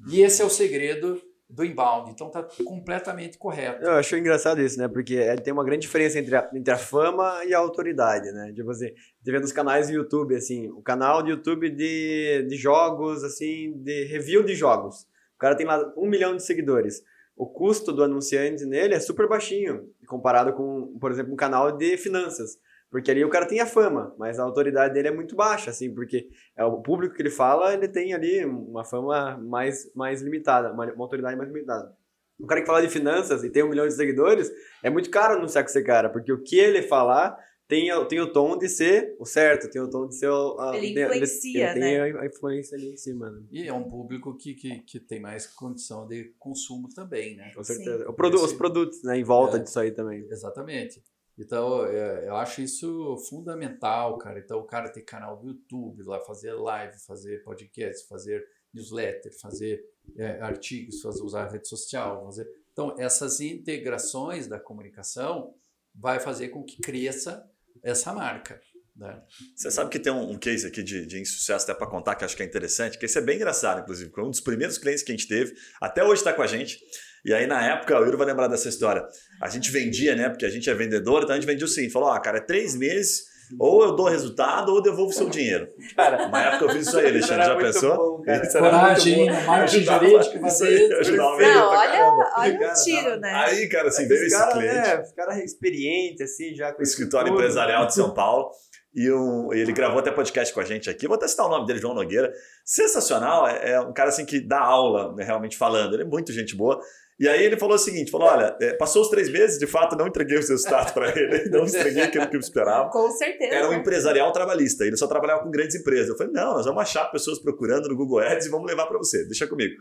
S3: E esse é o segredo do inbound. Então está completamente correto.
S2: Eu acho engraçado isso, né? Porque é, tem uma grande diferença entre a, entre a fama e a autoridade, né? Tipo assim, você vê nos canais do YouTube, assim, o canal do YouTube de, de jogos, assim, de review de jogos. Cara tem lá um milhão de seguidores. O custo do anunciante nele é super baixinho, comparado com, por exemplo, um canal de finanças. Porque ali o cara tem a fama, mas a autoridade dele é muito baixa, assim, porque é o público que ele fala, ele tem ali uma fama mais, mais limitada, uma, uma autoridade mais limitada. O cara que fala de finanças e tem um milhão de seguidores, é muito caro anunciar com esse cara, porque o que ele falar tem, tem o tom de ser o certo, tem o tom de ser o.
S4: A, ele influencia,
S2: ele,
S4: ele
S2: tem né? a influência ali em cima. Né?
S3: E é um público que, que, que tem mais condição de consumo também, né?
S2: Com certeza. Produ os produtos, né? Em volta é, disso aí também.
S3: Exatamente. Então, é, eu acho isso fundamental, cara. Então, o cara ter canal do YouTube, lá fazer live, fazer podcast, fazer newsletter, fazer é, artigos, fazer, usar rede social. Fazer... Então, essas integrações da comunicação vai fazer com que cresça essa marca. Né?
S1: Você sabe que tem um, case aqui de, de insucesso até para contar que acho que é interessante, que esse é bem engraçado, inclusive. Foi um dos primeiros clientes que a gente teve, até hoje está com a gente. E aí, na época, o Yuri vai lembrar dessa história. A gente vendia, né? Porque a gente é vendedor, então a gente vendia o seguinte: falou, ó, cara, é três meses, ou eu dou resultado, ou devolvo o seu dinheiro. Cara, na época eu fiz isso aí, Alexandre, já pensou?
S3: Bom, Coragem, marketing jurídico, fazer isso.
S4: Não, olha, olha o tiro, né?
S1: Aí, cara, assim, veio esse cara, cliente.
S2: Né, cara experiente, assim, já com
S1: escritório empresarial de São Paulo. E um, ele gravou até podcast com a gente aqui. Vou até citar o nome dele, João Nogueira. Sensacional, é, é um cara assim que dá aula, né, realmente falando. Ele é muito gente boa. E aí ele falou o seguinte: falou: olha, é, passou os três meses, de fato, não entreguei os resultados para ele, [LAUGHS] não entreguei aquilo que eu esperava.
S4: Com certeza.
S1: Era um empresarial trabalhista, ele só trabalhava com grandes empresas. Eu falei: não, nós vamos achar pessoas procurando no Google Ads e vamos levar para você, deixa comigo.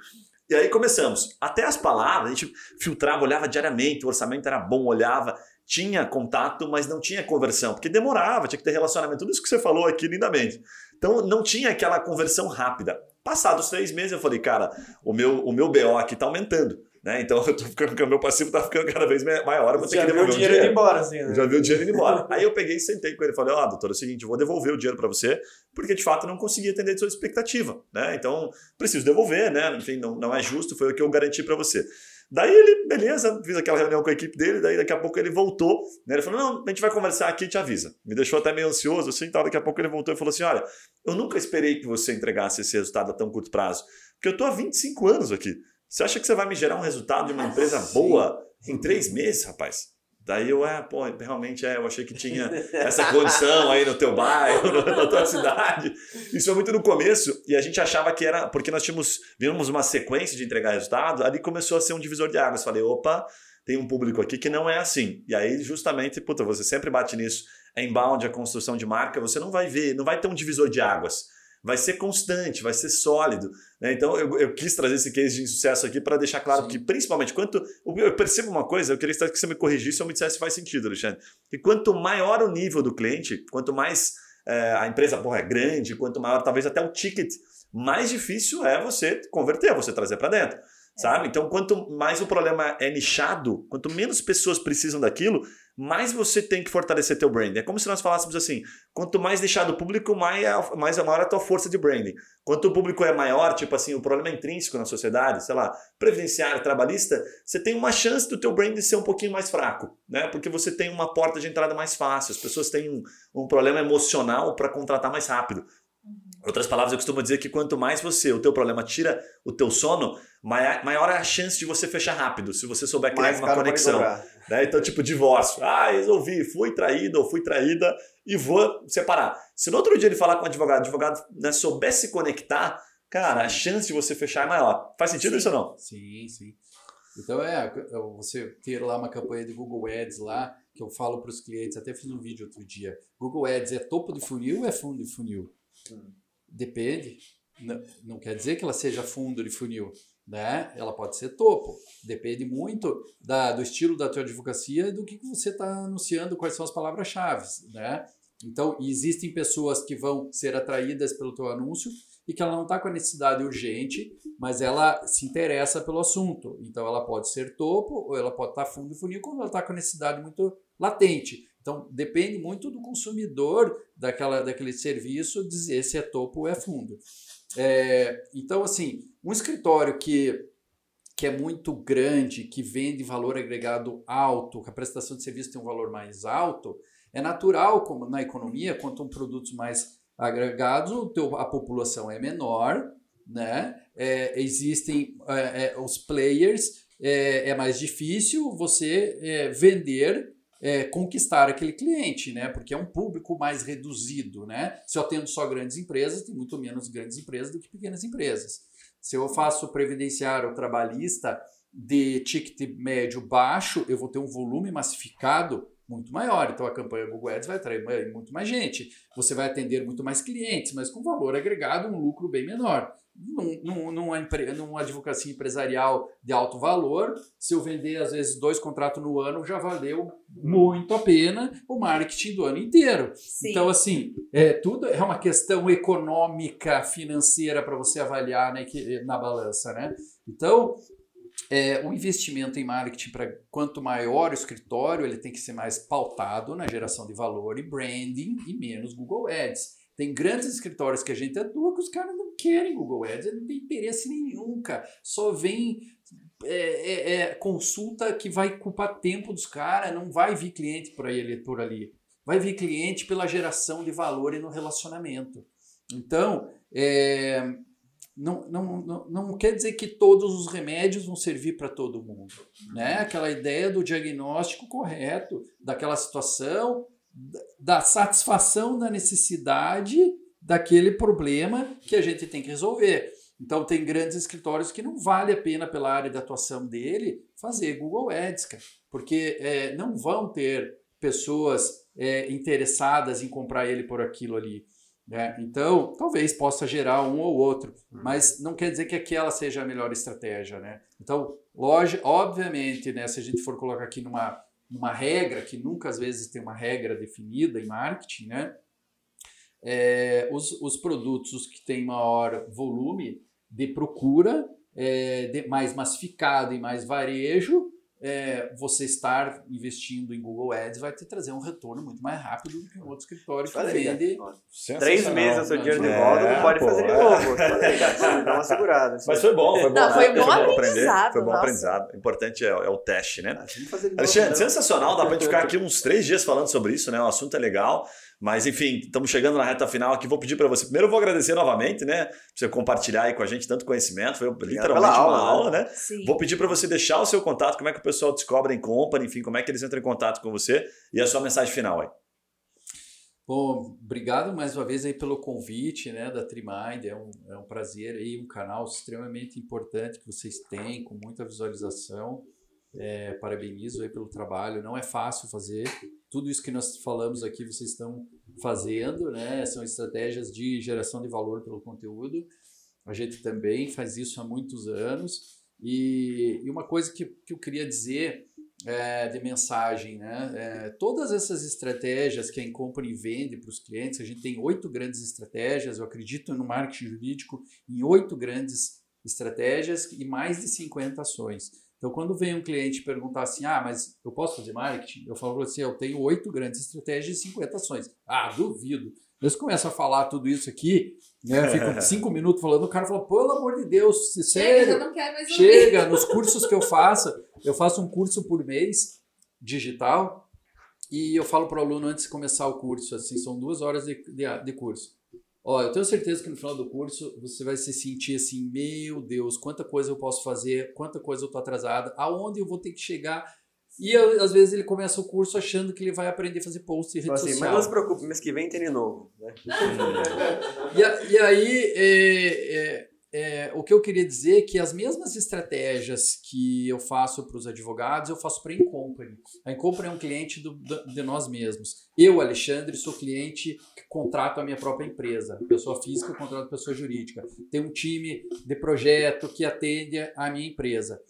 S1: E aí começamos. Até as palavras, a gente filtrava, olhava diariamente, o orçamento era bom, olhava, tinha contato, mas não tinha conversão, porque demorava, tinha que ter relacionamento. Tudo isso que você falou aqui lindamente. Então não tinha aquela conversão rápida. Passados três meses, eu falei, cara, o meu, o meu BO aqui está aumentando. Né? Então [LAUGHS] eu tô ficando, o meu passivo tá ficando cada vez maior, eu vou ter
S2: já
S1: que devolver
S2: o dinheiro,
S1: dinheiro.
S2: indo embora, assim, né?
S1: Já viu o dinheiro indo embora. [LAUGHS] Aí eu peguei e sentei com ele e falei, ó, oh, doutor, é o seguinte, eu vou devolver o dinheiro para você, porque de fato não consegui atender a sua expectativa, né? Então, preciso devolver, né? Enfim, não, não é justo, foi o que eu garanti para você. Daí ele, beleza, fiz aquela reunião com a equipe dele, daí daqui a pouco ele voltou, né? Ele falou, não, a gente vai conversar aqui e te avisa. Me deixou até meio ansioso, assim, tal. Daqui a pouco ele voltou e falou assim, olha, eu nunca esperei que você entregasse esse resultado a tão curto prazo, porque eu tô há 25 anos aqui. Você acha que você vai me gerar um resultado de uma empresa boa em três meses, rapaz? Daí eu, é, pô, realmente é, eu achei que tinha essa condição aí no teu bairro, [LAUGHS] na tua cidade. Isso foi muito no começo e a gente achava que era, porque nós tínhamos, vimos uma sequência de entregar resultado, ali começou a ser um divisor de águas. Falei, opa, tem um público aqui que não é assim. E aí, justamente, puta, você sempre bate nisso, é inbound, a construção de marca, você não vai ver, não vai ter um divisor de águas vai ser constante, vai ser sólido. Né? Então eu, eu, quis trazer esse case de insucesso aqui para deixar claro Sim. que, principalmente, quanto. Eu percebo uma coisa, eu queria que você me corrigisse ou me dissesse se faz sentido, Alexandre. Que quanto maior o nível do cliente, quanto mais é, a empresa porra, é grande, quanto maior talvez até o ticket, mais difícil é você converter, você trazer para dentro. Sabe? Então, quanto mais o problema é nichado, quanto menos pessoas precisam daquilo, mais você tem que fortalecer teu branding. É como se nós falássemos assim: quanto mais nichado o público, mais, é, mais é maior a tua força de branding. Quanto o público é maior, tipo assim, o problema é intrínseco na sociedade, sei lá, previdenciário, trabalhista, você tem uma chance do teu branding ser um pouquinho mais fraco, né? Porque você tem uma porta de entrada mais fácil, as pessoas têm um, um problema emocional para contratar mais rápido. Outras palavras, eu costumo dizer que quanto mais você, o teu problema tira o teu sono, maior é a chance de você fechar rápido, se você souber criar uma conexão. Né? Então, tipo, divórcio. Ah, resolvi, fui traído ou fui traída e vou separar. Se no outro dia ele falar com o advogado, o advogado né, souber se conectar, cara, a chance de você fechar é maior. Faz sentido
S3: sim.
S1: isso ou não?
S3: Sim, sim. Então é, você ter lá uma campanha de Google Ads lá, que eu falo para os clientes, até fiz um vídeo outro dia. Google Ads é topo de funil ou é fundo de funil? Hum. Depende. Não, não quer dizer que ela seja fundo de funil, né? Ela pode ser topo. Depende muito da, do estilo da tua advocacia e do que, que você está anunciando, quais são as palavras-chave, né? Então, existem pessoas que vão ser atraídas pelo teu anúncio e que ela não está com a necessidade urgente, mas ela se interessa pelo assunto. Então, ela pode ser topo ou ela pode estar tá fundo de funil quando ela está com a necessidade muito latente. Então, depende muito do consumidor daquela, daquele serviço dizer se é topo ou é fundo. É, então, assim, um escritório que, que é muito grande, que vende valor agregado alto, que a prestação de serviço tem um valor mais alto, é natural, como na economia, quanto produtos mais agregados, a população é menor, né? É, existem é, é, os players, é, é, mais difícil você é, vender, é, conquistar aquele cliente, né? Porque é um público mais reduzido, né? Se eu atendo só grandes empresas, tem muito menos grandes empresas do que pequenas empresas. Se eu faço previdenciário trabalhista de ticket médio baixo, eu vou ter um volume massificado muito maior. Então a campanha Google Ads vai atrair muito mais gente. Você vai atender muito mais clientes, mas com valor agregado, um lucro bem menor. Num, num, numa, numa advocacia empresarial de alto valor, se eu vender às vezes dois contratos no ano, já valeu muito a pena o marketing do ano inteiro. Sim. Então, assim, é, tudo é uma questão econômica, financeira para você avaliar né, que, na balança. Né? Então, é, o investimento em marketing, para quanto maior o escritório, ele tem que ser mais pautado na geração de valor e branding e menos Google Ads. Tem grandes escritórios que a gente atua que os caras não querem Google Ads, não tem interesse nenhum, cara. Só vem é, é, é, consulta que vai culpar tempo dos caras, não vai vir cliente por, aí, por ali. Vai vir cliente pela geração de valor e no relacionamento. Então, é, não, não, não, quer dizer que todos os remédios vão servir para todo mundo. Né? Aquela ideia do diagnóstico correto daquela situação, da satisfação da necessidade daquele problema que a gente tem que resolver. Então, tem grandes escritórios que não vale a pena, pela área de atuação dele, fazer Google Ads, porque é, não vão ter pessoas é, interessadas em comprar ele por aquilo ali. Né? Então, talvez possa gerar um ou outro, mas não quer dizer que aquela seja a melhor estratégia. Né? Então, loja, obviamente, né, se a gente for colocar aqui numa, numa regra, que nunca às vezes tem uma regra definida em marketing, né? É, os, os produtos que têm maior volume de procura, é, de, mais massificado e mais varejo, é, você estar investindo em Google Ads vai te trazer um retorno muito mais rápido do que um outro escritório que vende.
S2: Três meses o seu dinheiro de volta, é, não pode pô, fazer de novo. É.
S1: Dá uma segurada. Mas foi bom, foi bom.
S4: Não, foi, bom foi bom
S1: aprender. Foi bom aprendizado. O importante é, é, o teste, né? Ah, Alexandre, sensacional. Dá pra gente ficar aqui uns três dias falando sobre isso, né? O assunto é legal. Mas, enfim, estamos chegando na reta final aqui. Vou pedir para você. Primeiro, eu vou agradecer novamente, né? Pra você compartilhar aí com a gente tanto conhecimento. Foi literalmente uma aula, aula né? Sim. Vou pedir para você deixar o seu contato, como é que o pessoal descobre em Company, enfim, como é que eles entram em contato com você e a sua mensagem final aí.
S3: Bom, obrigado mais uma vez aí pelo convite né, da Trimind. É um, é um prazer aí, um canal extremamente importante que vocês têm, com muita visualização. É, parabenizo aí pelo trabalho. Não é fácil fazer. Tudo isso que nós falamos aqui vocês estão fazendo, né? São estratégias de geração de valor pelo conteúdo. A gente também faz isso há muitos anos. E, e uma coisa que, que eu queria dizer é, de mensagem, né? É, todas essas estratégias que a Incompany vende para os clientes, a gente tem oito grandes estratégias. Eu acredito no marketing jurídico em oito grandes estratégias e mais de 50 ações. Então, quando vem um cliente perguntar assim, ah, mas eu posso fazer marketing? Eu falo assim, eu tenho oito grandes estratégias e 50 ações. Ah, duvido. Eles começam a falar tudo isso aqui, né? Ficam [LAUGHS] cinco minutos falando, o cara fala, pelo amor de Deus, sério,
S4: não quero mais
S3: chega, nos cursos que eu faço, eu faço um curso por mês, digital, e eu falo para o aluno antes de começar o curso, assim, são duas horas de, de, de curso. Ó, eu tenho certeza que no final do curso você vai se sentir assim, meu Deus, quanta coisa eu posso fazer, quanta coisa eu tô atrasada, aonde eu vou ter que chegar. E eu, às vezes ele começa o curso achando que ele vai aprender a fazer post e rede assim, social.
S2: Mas não se preocupe, mês que vem tem de novo. Né? [LAUGHS]
S3: e, e, aí, é, é, é, o que eu queria dizer é que as mesmas estratégias que eu faço para os advogados, eu faço para a Incompany. A Incompany é um cliente do, de nós mesmos. Eu, Alexandre, sou cliente que contrato a minha própria empresa. Pessoa física, contrato pessoa jurídica. Tem um time de projeto que atende a minha empresa.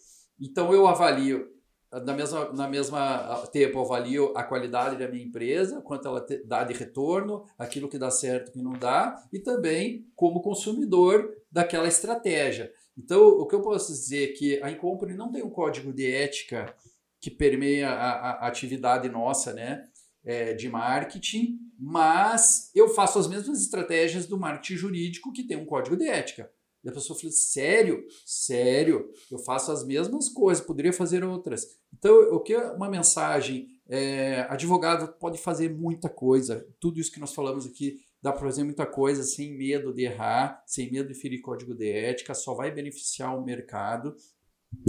S3: Então, eu avalio na mesma, na mesma tempo eu avalio a qualidade da minha empresa, quanto ela te, dá de retorno, aquilo que dá certo, que não dá, e também como consumidor daquela estratégia. Então, o que eu posso dizer é que a Incompany não tem um código de ética que permeia a, a atividade nossa, né, é, de marketing, mas eu faço as mesmas estratégias do marketing jurídico que tem um código de ética. E a pessoa falou: sério? Sério? Eu faço as mesmas coisas, poderia fazer outras. Então, o que é uma mensagem? É, advogado pode fazer muita coisa. Tudo isso que nós falamos aqui dá para fazer muita coisa sem medo de errar, sem medo de ferir código de ética, só vai beneficiar o mercado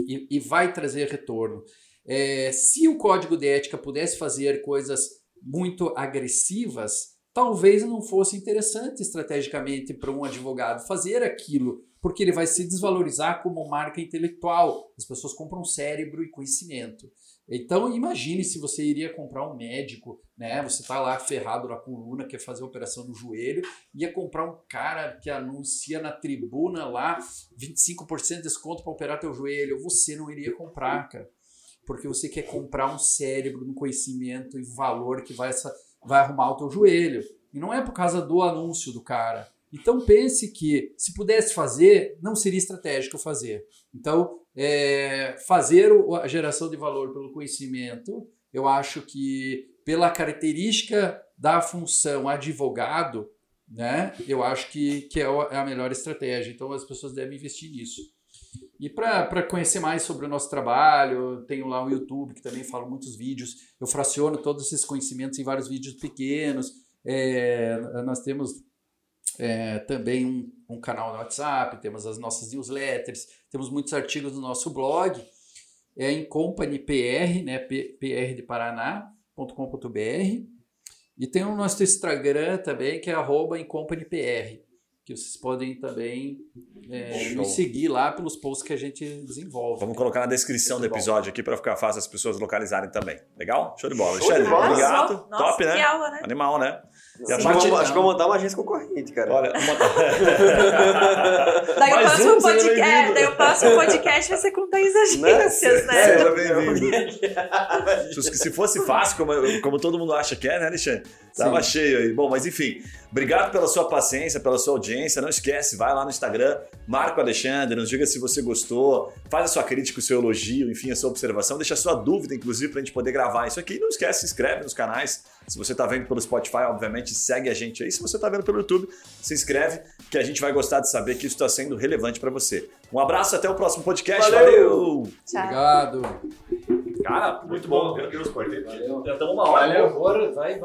S3: e, e vai trazer retorno. É, se o código de ética pudesse fazer coisas muito agressivas, talvez não fosse interessante estrategicamente para um advogado fazer aquilo, porque ele vai se desvalorizar como marca intelectual. As pessoas compram cérebro e conhecimento. Então imagine se você iria comprar um médico, né? Você está lá ferrado na coluna, quer fazer operação no joelho, ia comprar um cara que anuncia na tribuna lá 25% de desconto para operar teu joelho. Você não iria comprar, cara. Porque você quer comprar um cérebro, um conhecimento e valor que vai vai arrumar o teu joelho. E não é por causa do anúncio do cara. Então pense que se pudesse fazer, não seria estratégico fazer. Então, é, fazer a geração de valor pelo conhecimento, eu acho que pela característica da função advogado, né, eu acho que, que é, é a melhor estratégia. Então as pessoas devem investir nisso. E para conhecer mais sobre o nosso trabalho, tenho lá o YouTube que também falo muitos vídeos. Eu fraciono todos esses conhecimentos em vários vídeos pequenos. É, nós temos é, também um, um, canal no WhatsApp, temos as nossas newsletters, temos muitos artigos no nosso blog, é em Company PR, né, PR de Paraná.com.br. E tem o nosso Instagram também, que é arroba em Company PR que vocês podem também é, nos seguir lá pelos posts que a gente desenvolve.
S1: Vamos colocar na descrição do episódio aqui para ficar fácil as pessoas localizarem também. Legal? Show de bola. Alexandre, obrigado. Nossa, Top, né?
S4: Aula, né?
S1: Animal, né?
S2: E acho, que acho que vou montar uma agência concorrente, cara. Olha, uma...
S4: daí, o próximo um, podcast, é, daí o próximo podcast vai ser com 10 agências, né?
S1: Seja bem-vindo. [LAUGHS] Se fosse fácil, como, como todo mundo acha que é, né, Alexandre? Tava Sim. cheio aí. Bom, mas enfim, obrigado pela sua paciência, pela sua audiência. Não esquece, vai lá no Instagram, Marco Alexandre, nos diga se você gostou, faz a sua crítica, o seu elogio, enfim, a sua observação, deixa a sua dúvida, inclusive, pra gente poder gravar isso aqui. Não esquece, se inscreve nos canais. Se você tá vendo pelo Spotify, obviamente, segue a gente aí. Se você tá vendo pelo YouTube, se inscreve, que a gente vai gostar de saber que isso está sendo relevante para você. Um abraço, até o próximo podcast. Valeu! Valeu.
S3: Tchau. Obrigado.
S1: Cara, muito, muito bom. bom. Meu Deus, quarteto. Já estamos uma
S3: hora. Valeu, vai.